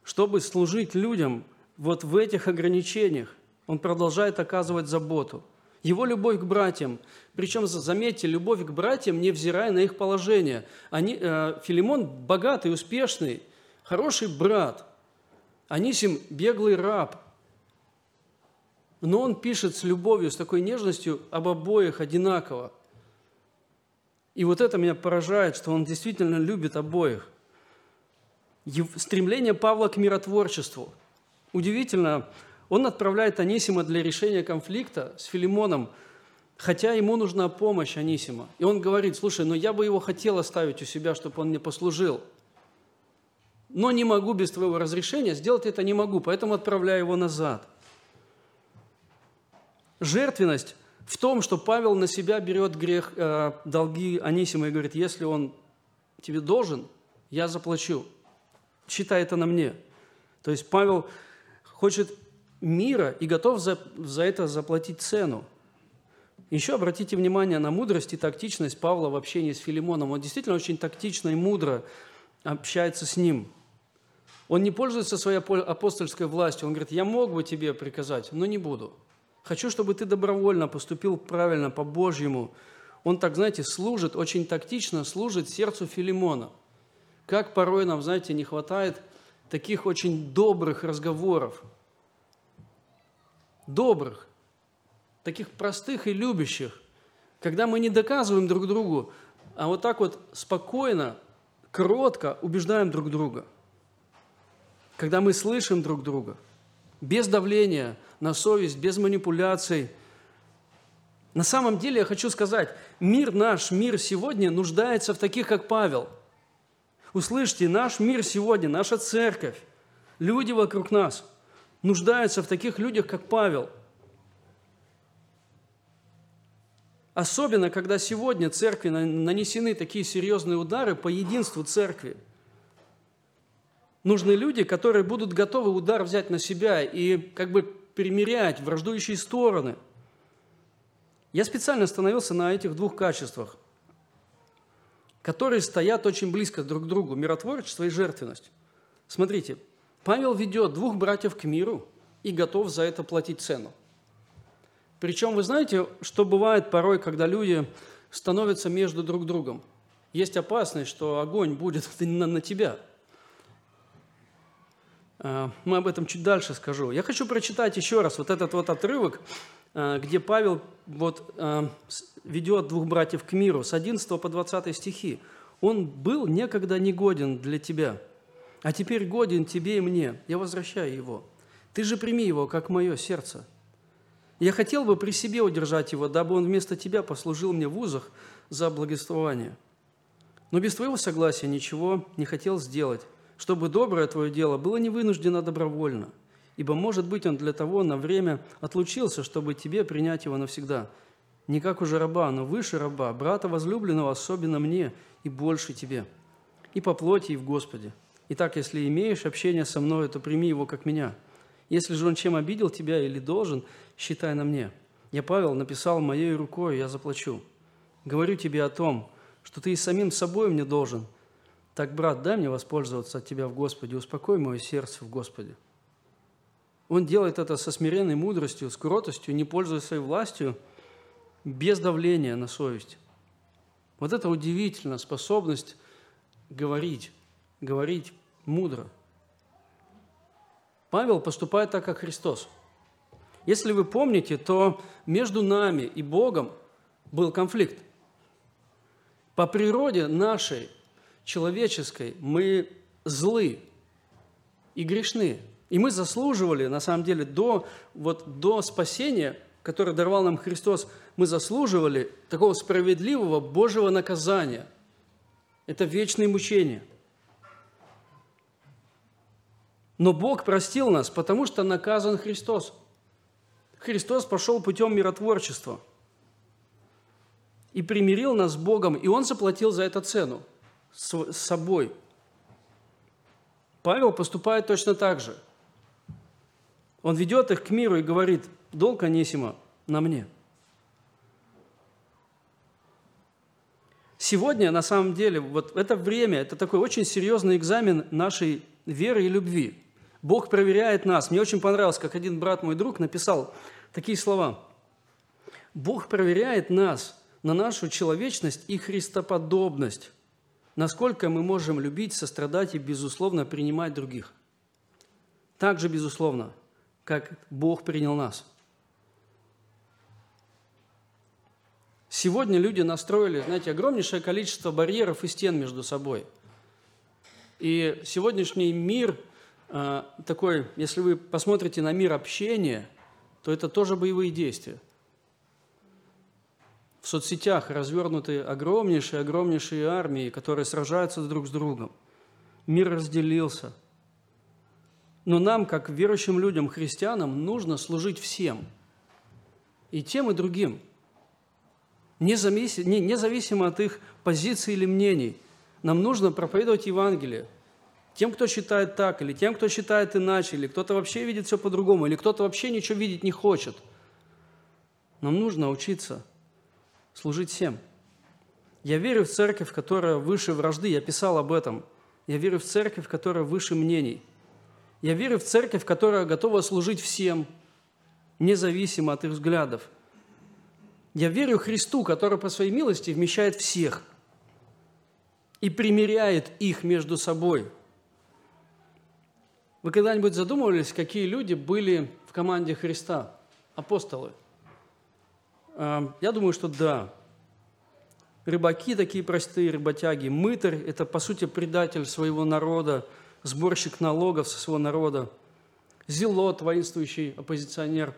чтобы служить людям вот в этих ограничениях. Он продолжает оказывать заботу. Его любовь к братьям, причем, заметьте, любовь к братьям, невзирая на их положение. Они, э, Филимон богатый, успешный, хороший брат. Анисим – беглый раб. Но он пишет с любовью, с такой нежностью об обоих одинаково. И вот это меня поражает, что он действительно любит обоих. Стремление Павла к миротворчеству. Удивительно, он отправляет Анисима для решения конфликта с Филимоном, хотя ему нужна помощь Анисима. И он говорит, слушай, ну я бы его хотел оставить у себя, чтобы он мне послужил. Но не могу без твоего разрешения, сделать это не могу, поэтому отправляю его назад. Жертвенность в том, что Павел на себя берет грех, э, долги Анисима и говорит, если он тебе должен, я заплачу. Считай это на мне. То есть Павел хочет мира и готов за, за это заплатить цену. Еще обратите внимание на мудрость и тактичность Павла в общении с Филимоном. Он действительно очень тактично и мудро общается с ним. Он не пользуется своей апостольской властью. Он говорит, я мог бы тебе приказать, но не буду. Хочу, чтобы ты добровольно поступил правильно, по-божьему. Он так, знаете, служит, очень тактично служит сердцу Филимона. Как порой нам, знаете, не хватает таких очень добрых разговоров – добрых, таких простых и любящих, когда мы не доказываем друг другу, а вот так вот спокойно, кротко убеждаем друг друга. Когда мы слышим друг друга, без давления на совесть, без манипуляций. На самом деле я хочу сказать, мир наш, мир сегодня нуждается в таких, как Павел. Услышьте, наш мир сегодня, наша церковь, люди вокруг нас – нуждаются в таких людях, как Павел. Особенно, когда сегодня церкви нанесены такие серьезные удары по единству церкви. Нужны люди, которые будут готовы удар взять на себя и как бы примирять враждующие стороны. Я специально остановился на этих двух качествах, которые стоят очень близко друг к другу – миротворчество и жертвенность. Смотрите – Павел ведет двух братьев к миру и готов за это платить цену. Причем вы знаете, что бывает порой, когда люди становятся между друг другом. Есть опасность, что огонь будет на, на тебя. А, мы об этом чуть дальше скажу. Я хочу прочитать еще раз вот этот вот отрывок, а, где Павел вот а, ведет двух братьев к миру с 11 по 20 стихи. «Он был некогда негоден для тебя, а теперь годен тебе и мне, я возвращаю его. Ты же прими его, как мое сердце. Я хотел бы при себе удержать его, дабы он вместо тебя послужил мне в узах за благословение. Но без твоего согласия ничего не хотел сделать, чтобы доброе твое дело было не вынуждено добровольно, ибо, может быть, он для того на время отлучился, чтобы тебе принять его навсегда, не как уже раба, но выше раба, брата возлюбленного, особенно мне и больше тебе, и по плоти, и в Господе. Итак, если имеешь общение со мной, то прими его как меня. Если же он чем обидел тебя или должен, считай на мне. Я, Павел, написал моей рукой, я заплачу. Говорю тебе о том, что ты и самим собой мне должен. Так, брат, дай мне воспользоваться от тебя в Господе, успокой мое сердце в Господе. Он делает это со смиренной мудростью, с кротостью, не пользуясь своей властью, без давления на совесть. Вот это удивительно, способность говорить, говорить мудро. Павел поступает так, как Христос. Если вы помните, то между нами и Богом был конфликт. По природе нашей, человеческой, мы злы и грешны. И мы заслуживали, на самом деле, до, вот, до спасения, которое даровал нам Христос, мы заслуживали такого справедливого Божьего наказания – Это вечные мучения. Но Бог простил нас, потому что наказан Христос. Христос пошел путем миротворчества и примирил нас с Богом, и Он заплатил за это цену с собой. Павел поступает точно так же. Он ведет их к миру и говорит, долг Анисима на мне. Сегодня, на самом деле, вот это время, это такой очень серьезный экзамен нашей веры и любви. Бог проверяет нас. Мне очень понравилось, как один брат, мой друг, написал такие слова. Бог проверяет нас на нашу человечность и христоподобность насколько мы можем любить, сострадать и, безусловно, принимать других. Так же, безусловно, как Бог принял нас. Сегодня люди настроили, знаете, огромнейшее количество барьеров и стен между собой. И сегодняшний мир э, такой, если вы посмотрите на мир общения, то это тоже боевые действия – в соцсетях развернуты огромнейшие-огромнейшие армии, которые сражаются друг с другом. Мир разделился. Но нам, как верующим людям, христианам, нужно служить всем. И тем, и другим. Независимо от их позиций или мнений. Нам нужно проповедовать Евангелие. Тем, кто считает так, или тем, кто считает иначе, или кто-то вообще видит все по-другому, или кто-то вообще ничего видеть не хочет. Нам нужно учиться – служить всем. Я верю в церковь, которая выше вражды. Я писал об этом. Я верю в церковь, которая выше мнений. Я верю в церковь, которая готова служить всем, независимо от их взглядов. Я верю Христу, который по своей милости вмещает всех и примиряет их между собой. Вы когда-нибудь задумывались, какие люди были в команде Христа, апостолы? Я думаю, что да. Рыбаки такие простые, рыботяги. Мытарь – это, по сути, предатель своего народа, сборщик налогов со своего народа. Зелот – воинствующий оппозиционер.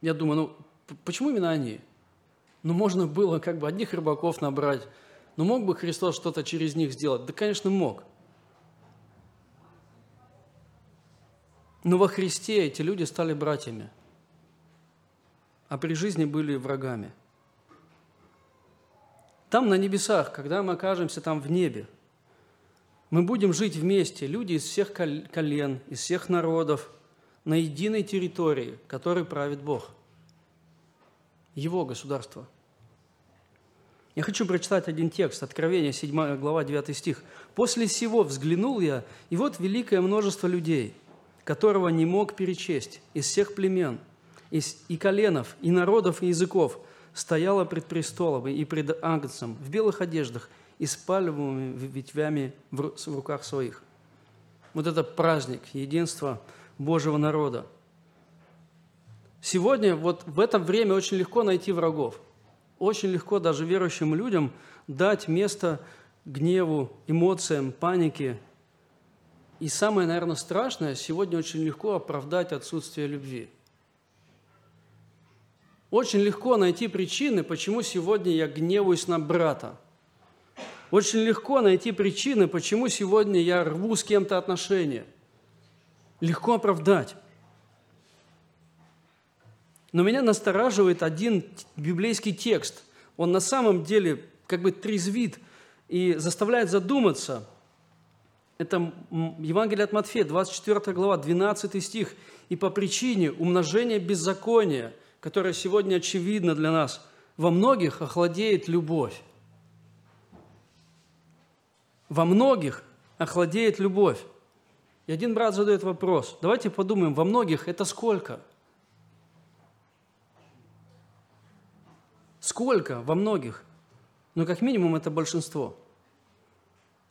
Я думаю, ну почему именно они? Ну, можно было как бы одних рыбаков набрать. Но мог бы Христос что-то через них сделать? Да, конечно, мог. Но во Христе эти люди стали братьями, а при жизни были врагами. Там на небесах, когда мы окажемся там в небе, мы будем жить вместе, люди из всех колен, из всех народов, на единой территории, которой правит Бог, Его государство. Я хочу прочитать один текст, Откровение, 7 глава, 9 стих. «После всего взглянул я, и вот великое множество людей – которого не мог перечесть, из всех племен, из, и коленов, и народов, и языков, стояла пред престолом и пред Агнцем в белых одеждах и с пальмовыми ветвями в, в руках своих. Вот это праздник единства Божьего народа. Сегодня, вот в это время очень легко найти врагов. Очень легко даже верующим людям дать место гневу, эмоциям, панике, и самое, наверное, страшное, сегодня очень легко оправдать отсутствие любви. Очень легко найти причины, почему сегодня я гневаюсь на брата. Очень легко найти причины, почему сегодня я рву с кем-то отношения. Легко оправдать. Но меня настораживает один библейский текст. Он на самом деле как бы трезвит и заставляет задуматься – это Евангелие от Матфея, 24 глава, 12 стих. «И по причине умножения беззакония, которое сегодня очевидно для нас, во многих охладеет любовь». Во многих охладеет любовь. И один брат задает вопрос. Давайте подумаем, во многих это сколько? Сколько во многих? Ну, как минимум, это большинство.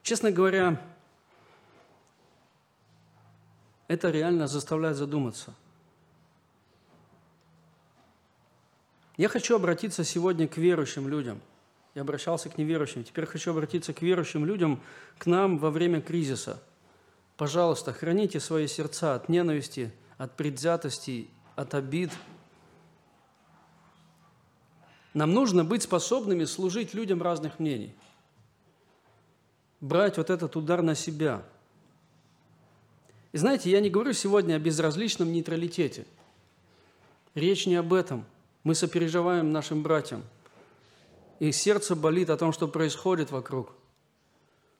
Честно говоря, это реально заставляет задуматься. Я хочу обратиться сегодня к верующим людям. Я обращался к неверующим. Теперь хочу обратиться к верующим людям, к нам во время кризиса. Пожалуйста, храните свои сердца от ненависти, от предвзятости, от обид. Нам нужно быть способными служить людям разных мнений. Брать вот этот удар на себя. И знаете, я не говорю сегодня о безразличном нейтралитете. Речь не об этом. Мы сопереживаем нашим братьям. И сердце болит о том, что происходит вокруг.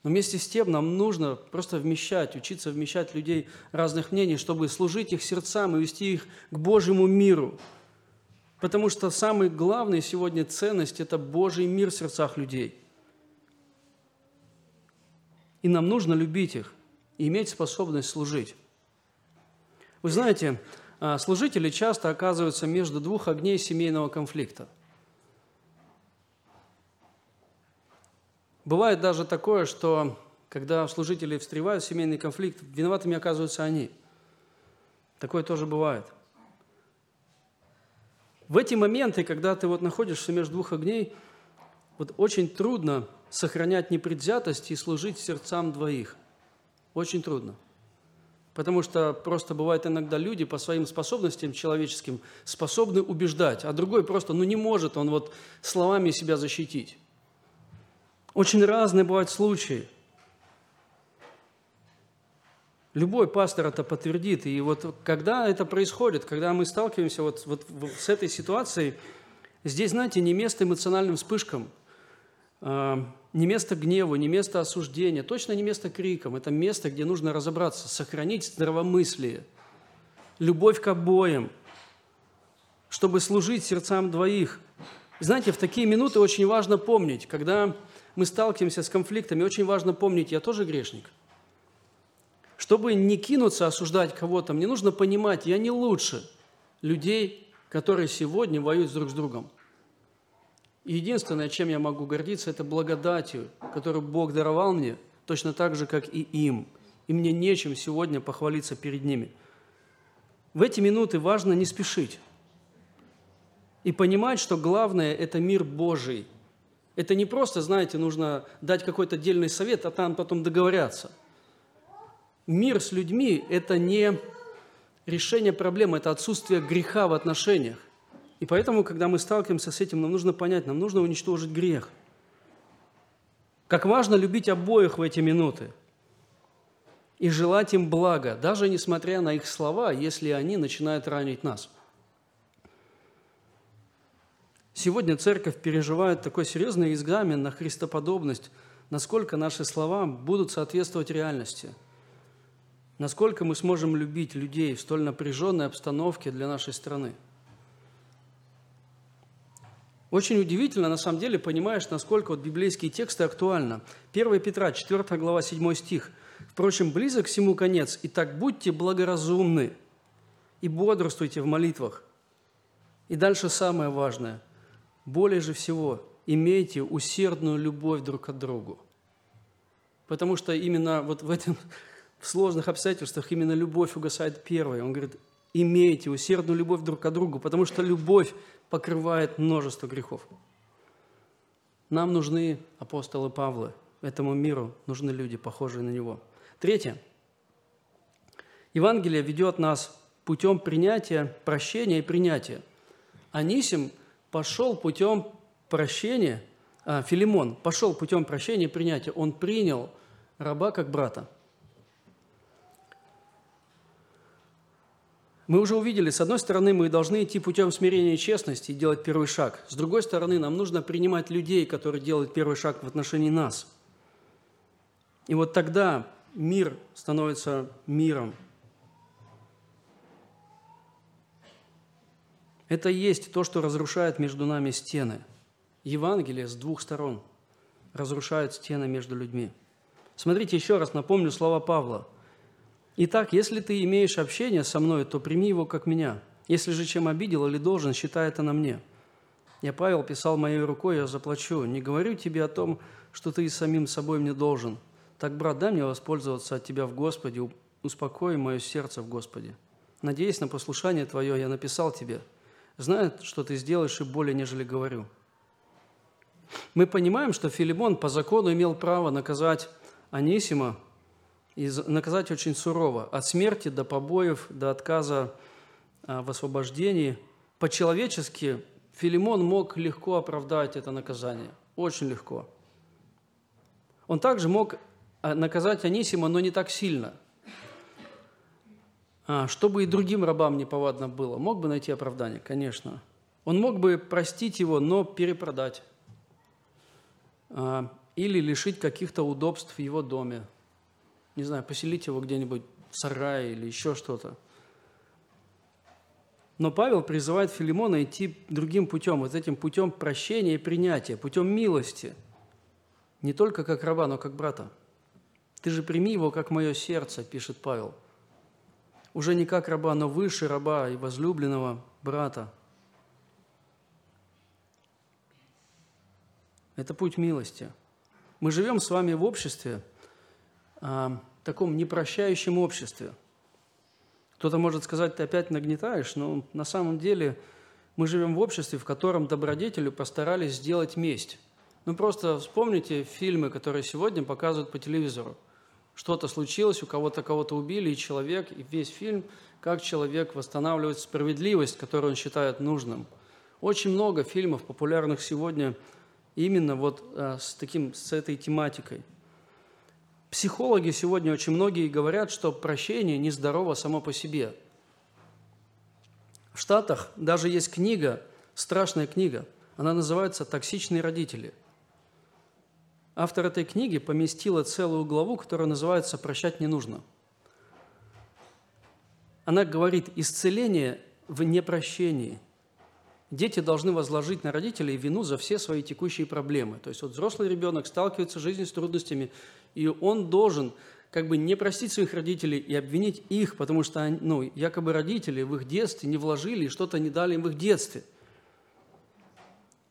Но вместе с тем нам нужно просто вмещать, учиться вмещать людей разных мнений, чтобы служить их сердцам и вести их к Божьему миру – Потому что самый главный сегодня ценность – это Божий мир в сердцах людей. И нам нужно любить их иметь способность служить. Вы знаете, а, служители часто оказываются между двух огней семейного конфликта. Бывает даже такое, что когда служители встревают в семейный конфликт, виноватыми оказываются они. Такое тоже бывает – в эти моменты, когда ты вот находишься между двух огней, вот очень трудно сохранять непредвзятость и служить сердцам двоих. Очень трудно. Потому что просто бывает иногда люди по своим способностям человеческим способны убеждать, а другой просто, ну не может он вот словами себя защитить. Очень разные бывают случаи – Любой пастор это подтвердит. И вот когда это происходит, когда мы сталкиваемся вот, вот с этой ситуацией, здесь, знаете, не место эмоциональным вспышкам, не место гневу, не место осуждения, точно не место крикам. Это место, где нужно разобраться, сохранить здравомыслие, любовь к обоим, чтобы служить сердцам двоих. Знаете, в такие минуты очень важно помнить, когда мы сталкиваемся с конфликтами, очень важно помнить, я тоже грешник – чтобы не кинуться осуждать кого-то, мне нужно понимать, я не лучше людей, которые сегодня воюют друг с другом. Единственное, чем я могу гордиться, это благодатью, которую Бог даровал мне, точно так же, как и им. И мне нечем сегодня похвалиться перед ними. В эти минуты важно не спешить и понимать, что главное – это мир Божий. Это не просто, знаете, нужно дать какой-то отдельный совет, а там потом договорятся – мир с людьми – это не решение проблемы, это отсутствие греха в отношениях. И поэтому, когда мы сталкиваемся с этим, нам нужно понять, нам нужно уничтожить грех. Как важно любить обоих в эти минуты и желать им блага, даже несмотря на их слова, если они начинают ранить нас. Сегодня церковь переживает такой серьезный экзамен на христоподобность, насколько наши слова будут соответствовать реальности – насколько мы сможем любить людей в столь напряженной обстановке для нашей страны. Очень удивительно, на самом деле, понимаешь, насколько вот библейские тексты актуальны. 1 Петра, 4 глава, 7 стих. «Впрочем, близок всему конец, и так будьте благоразумны и бодрствуйте в молитвах». И дальше самое важное. «Более же всего имейте усердную любовь друг к другу». Потому что именно вот в этом в сложных обстоятельствах именно любовь угасает первой. Он говорит, имейте усердную любовь друг к другу, потому что любовь покрывает множество грехов. Нам нужны апостолы Павла, этому миру нужны люди, похожие на него. Третье. Евангелие ведет нас путем принятия, прощения и принятия. Анисим пошел путем прощения, а, Филимон пошел путем прощения и принятия. Он принял раба как брата – Мы уже увидели, с одной стороны, мы должны идти путем смирения и честности и делать первый шаг. С другой стороны, нам нужно принимать людей, которые делают первый шаг в отношении нас. И вот тогда мир становится миром. Это и есть то, что разрушает между нами стены. Евангелие с двух сторон разрушает стены между людьми. Смотрите, еще раз напомню слова Павла – Итак, если ты имеешь общение со мной, то прими его как меня. Если же чем обидел или должен, считай это на мне. Я, Павел, писал моей рукой, я заплачу. Не говорю тебе о том, что ты и самим собой мне должен. Так, брат, дай мне воспользоваться от тебя в Господе, успокой мое сердце в Господе. Надеясь на послушание твое, я написал тебе. Знаю, что ты сделаешь и более, нежели говорю. Мы понимаем, что Филимон по закону имел право наказать Анисима, и наказать очень сурово. От смерти до побоев, до отказа а, в освобождении. По-человечески Филимон мог легко оправдать это наказание, очень легко. Он также мог а, наказать Анисима, но не так сильно, а, чтобы и другим рабам неповадно было. Мог бы найти оправдание, конечно. Он мог бы простить его, но перепродать или лишить каких-то удобств в его доме. Не знаю, поселить его где-нибудь в сарае или еще что-то. Но Павел призывает Филимона идти другим путем, вот этим путем прощения и принятия, путем милости. Не только как раба, но как брата. Ты же прими его, как мое сердце, пишет Павел. Уже не как раба, но выше раба и возлюбленного брата. Это путь милости. Мы живем с вами в обществе, а, таком непрощающем обществе – кто-то может сказать, ты опять нагнетаешь, но на самом деле мы живем в обществе, в котором добродетелю постарались сделать месть. Ну просто вспомните фильмы, которые сегодня показывают по телевизору. Что-то случилось, у кого-то кого-то убили, и человек, и весь фильм, как человек восстанавливает справедливость, которую он считает нужным. Очень много фильмов, популярных сегодня, именно вот а, с, таким, с этой тематикой – Психологи сегодня очень многие говорят, что прощение нездорово само по себе. В Штатах даже есть книга, страшная книга, она называется «Токсичные родители». Автор этой книги поместила целую главу, которая называется «Прощать не нужно». Она говорит «Исцеление в непрощении». Дети должны возложить на родителей вину за все свои текущие проблемы. То есть вот взрослый ребенок сталкивается в жизни с трудностями, и он должен как бы не простить своих родителей и обвинить их, потому что ну, якобы родители в их детстве не вложили и что-то не дали им в их детстве.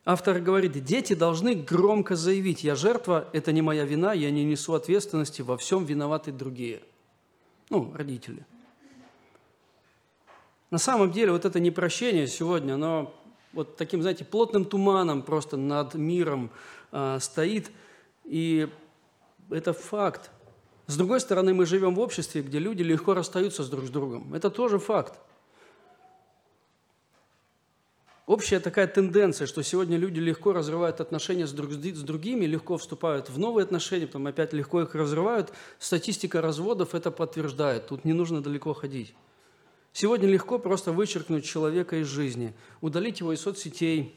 Автор говорит, дети должны громко заявить, я жертва, это не моя вина, я не несу ответственности, во всем виноваты другие. Ну, родители. На самом деле вот это непрощение сегодня, оно вот таким, знаете, плотным туманом просто над миром э, стоит, и это факт. С другой стороны, мы живем в обществе, где люди легко расстаются с друг с другом. Это тоже факт. Общая такая тенденция, что сегодня люди легко разрывают отношения с, друг, с другими, легко вступают в новые отношения, потом опять легко их разрывают. Статистика разводов это подтверждает. Тут не нужно далеко ходить. Сегодня легко просто вычеркнуть человека из жизни, удалить его из соцсетей,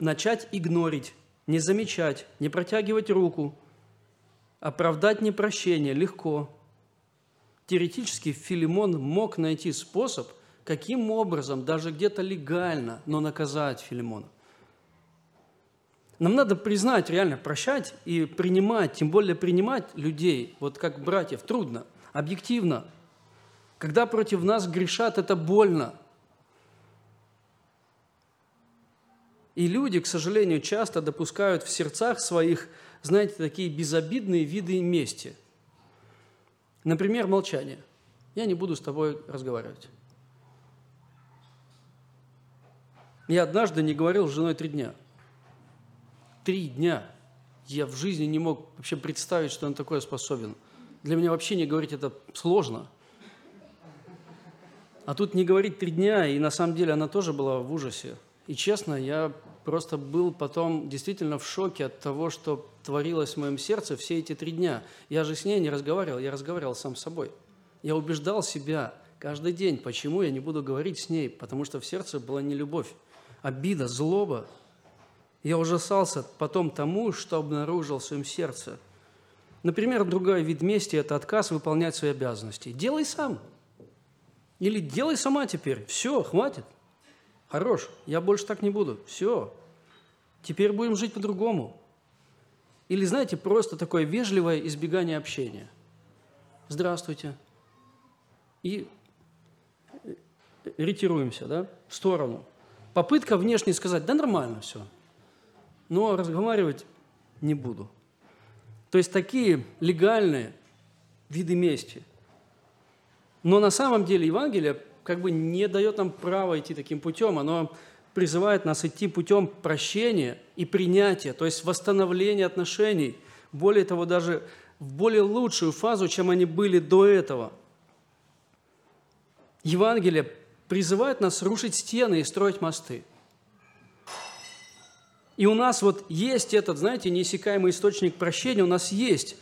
начать игнорить, не замечать, не протягивать руку – Оправдать непрощение легко. Теоретически Филимон мог найти способ, каким образом, даже где-то легально, но наказать Филимона. Нам надо признать, реально прощать и принимать, тем более принимать людей, вот как братьев, трудно, объективно. Когда против нас грешат, это больно. И люди, к сожалению, часто допускают в сердцах своих знаете, такие безобидные виды мести. Например, молчание. Я не буду с тобой разговаривать. Я однажды не говорил с женой три дня. Три дня. Я в жизни не мог вообще представить, что он такое способен. Для меня вообще не говорить это сложно. А тут не говорить три дня, и на самом деле она тоже была в ужасе. И честно, я просто был потом действительно в шоке от того, что творилось в моем сердце все эти три дня. Я же с ней не разговаривал, я разговаривал сам с собой. Я убеждал себя каждый день, почему я не буду говорить с ней, потому что в сердце была не любовь, обида, злоба. Я ужасался потом тому, что обнаружил в своем сердце. Например, другой вид мести – это отказ выполнять свои обязанности. Делай сам. Или делай сама теперь. Все, хватит. Хорош, я больше так не буду. Все. Теперь будем жить по-другому. Или, знаете, просто такое вежливое избегание общения. Здравствуйте. И ретируемся, да, в сторону. Попытка внешне сказать, да нормально все, но разговаривать не буду. То есть такие легальные виды мести. Но на самом деле Евангелие как бы не дает нам права идти таким путем, оно призывает нас идти путем прощения и принятия, то есть восстановления отношений, более того, даже в более лучшую фазу, чем они были до этого. Евангелие призывает нас рушить стены и строить мосты. И у нас вот есть этот, знаете, неиссякаемый источник прощения, у нас есть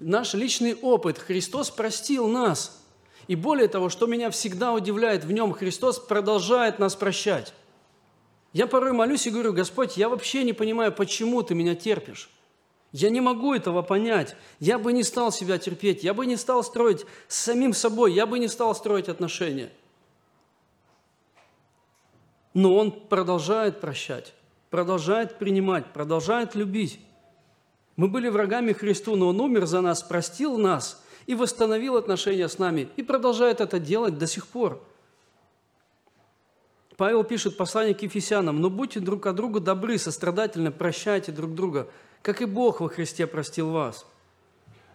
наш личный опыт. Христос простил нас. И более того, что меня всегда удивляет в нем, Христос продолжает нас прощать. Я порой молюсь и говорю, Господь, я вообще не понимаю, почему ты меня терпишь. Я не могу этого понять. Я бы не стал себя терпеть, я бы не стал строить с самим собой, я бы не стал строить отношения. Но Он продолжает прощать, продолжает принимать, продолжает любить. Мы были врагами Христу, но Он умер за нас, простил нас и восстановил отношения с нами, и продолжает это делать до сих пор – Павел пишет послание к Ефесянам, «Но будьте друг от друга добры, сострадательно, прощайте друг друга, как и Бог во Христе простил вас».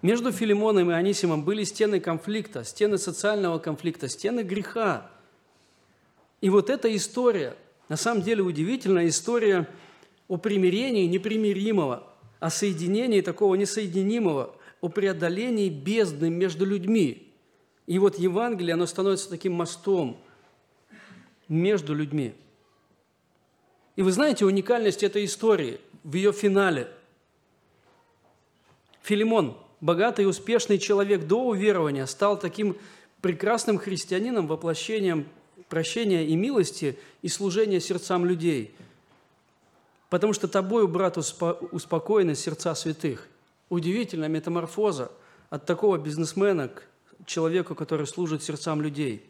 Между Филимоном и Анисимом были стены конфликта, стены социального конфликта, стены греха. И вот эта история, на самом деле удивительная история о примирении непримиримого, о соединении такого несоединимого, о преодолении бездны между людьми. И вот Евангелие, оно становится таким мостом – между людьми. И вы знаете уникальность этой истории в ее финале. Филимон, богатый и успешный человек до уверования, стал таким прекрасным христианином, воплощением прощения и милости и служения сердцам людей. Потому что тобою, брат, успокоены сердца святых. Удивительная метаморфоза от такого бизнесмена к человеку, который служит сердцам людей.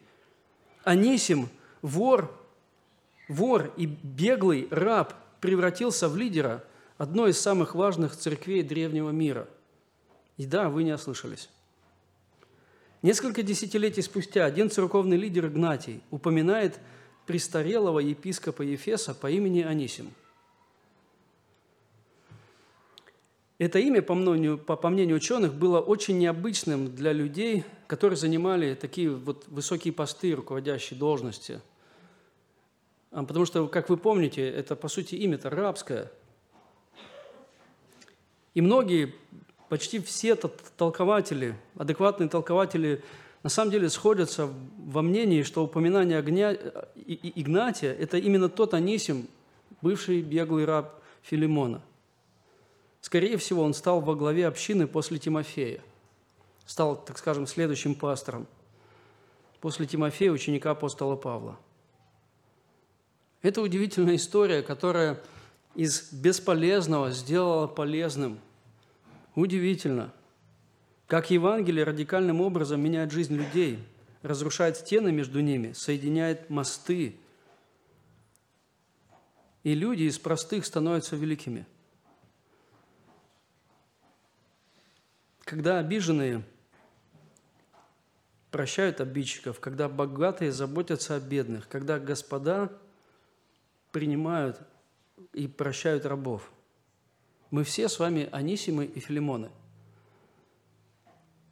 Анисим вор, вор и беглый раб превратился в лидера одной из самых важных церквей древнего мира. И да, вы не ослышались. Несколько десятилетий спустя один церковный лидер Игнатий упоминает престарелого епископа Ефеса по имени Анисим. Это имя, по мнению, по, по мнению ученых, было очень необычным для людей, которые занимали такие вот высокие посты, руководящие должности. А, потому что, как вы помните, это, по сути, имя-то рабское. И многие, почти все толкователи, адекватные толкователи, на самом деле сходятся во мнении, что упоминание огня, Игнатия – это именно тот Анисим, бывший беглый раб Филимона. Скорее всего, он стал во главе общины после Тимофея – стал, так скажем, следующим пастором после Тимофея, ученика апостола Павла. Это удивительная история, которая из бесполезного сделала полезным. Удивительно, как Евангелие радикальным образом меняет жизнь людей, разрушает стены между ними, соединяет мосты. И люди из простых становятся великими. Когда обиженные – прощают обидчиков, когда богатые заботятся о бедных, когда господа принимают и прощают рабов. Мы все с вами Анисимы и Филимоны.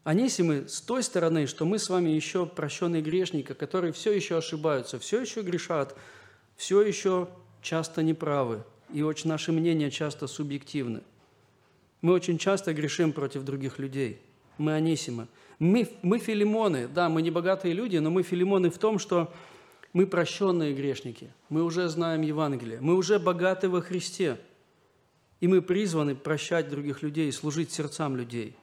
Анисимы с той стороны, что мы с вами еще прощенные грешники, которые все еще ошибаются, все еще грешат, все еще часто неправы, и очень наши мнения часто субъективны. Мы очень часто грешим против других людей. Мы Анисимы – мы, мы филимоны, да, мы не богатые люди, но мы филимоны в том, что мы прощенные грешники, мы уже знаем Евангелие, мы уже богаты во Христе, и мы призваны прощать других людей, служить сердцам людей.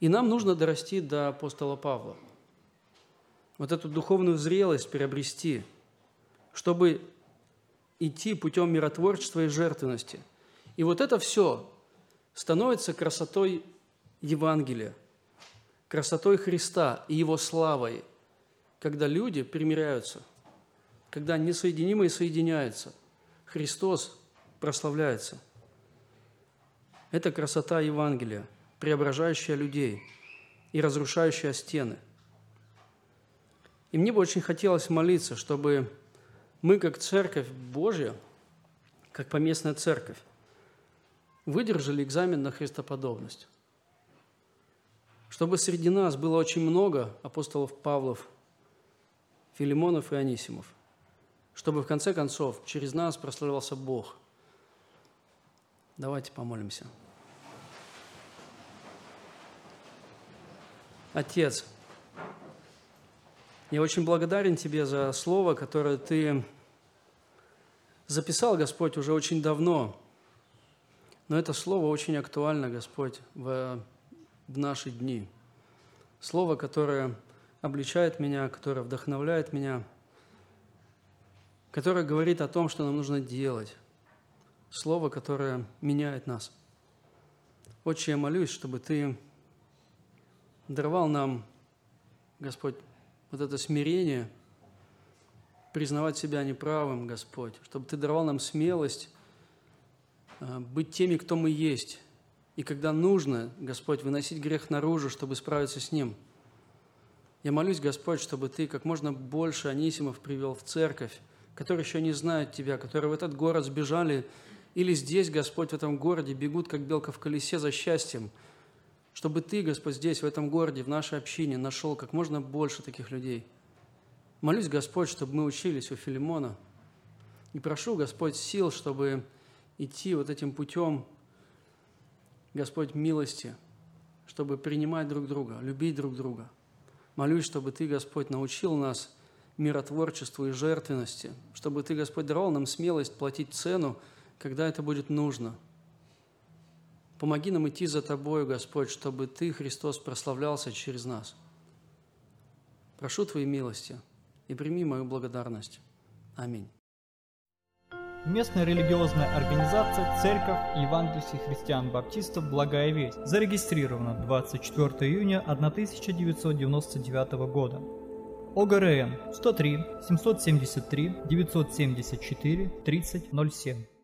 И нам нужно дорасти до апостола Павла. Вот эту духовную зрелость приобрести, чтобы идти путем миротворчества и жертвенности. И вот это все становится красотой Евангелия – красотой Христа и Его славой, когда люди примиряются, когда несоединимые соединяются, Христос прославляется. Это красота Евангелия, преображающая людей и разрушающая стены. И мне бы очень хотелось молиться, чтобы мы, как Церковь Божья, как поместная церковь, выдержали экзамен на христоподобность чтобы среди нас было очень много апостолов Павлов, Филимонов и Анисимов, чтобы в конце концов через нас прославлялся Бог. Давайте помолимся. Отец, я очень благодарен Тебе за слово, которое Ты записал Господь уже очень давно, но это слово очень актуально, Господь, в, в наши дни. Слово, которое обличает меня, которое вдохновляет меня, которое говорит о том, что нам нужно делать. Слово, которое меняет нас. Отче, я молюсь, чтобы Ты даровал нам, Господь, вот это смирение, признавать себя неправым, Господь, чтобы Ты даровал нам смелость быть теми, кто мы есть, и когда нужно, Господь, выносить грех наружу, чтобы справиться с ним. Я молюсь, Господь, чтобы Ты как можно больше анисимов привел в церковь, которые еще не знают Тебя, которые в этот город сбежали, или здесь, Господь, в этом городе бегут, как белка в колесе за счастьем – чтобы Ты, Господь, здесь, в этом городе, в нашей общине нашел как можно больше таких людей. Молюсь, Господь, чтобы мы учились у Филимона. И прошу, Господь, сил, чтобы идти вот этим путем, Господь, милости, чтобы принимать друг друга, любить друг друга. Молюсь, чтобы Ты, Господь, научил нас миротворчеству и жертвенности, чтобы Ты, Господь, давал нам смелость платить цену, когда это будет нужно – Помоги нам идти за Тобою, Господь, чтобы Ты, Христос, прославлялся через нас. Прошу Твоей милости и прими мою благодарность. Аминь. Местная религиозная организация Церковь Евангельских христиан-баптистов «Благая весть» зарегистрирована 24 июня 1999 года. ОГРН 103 773 974 3007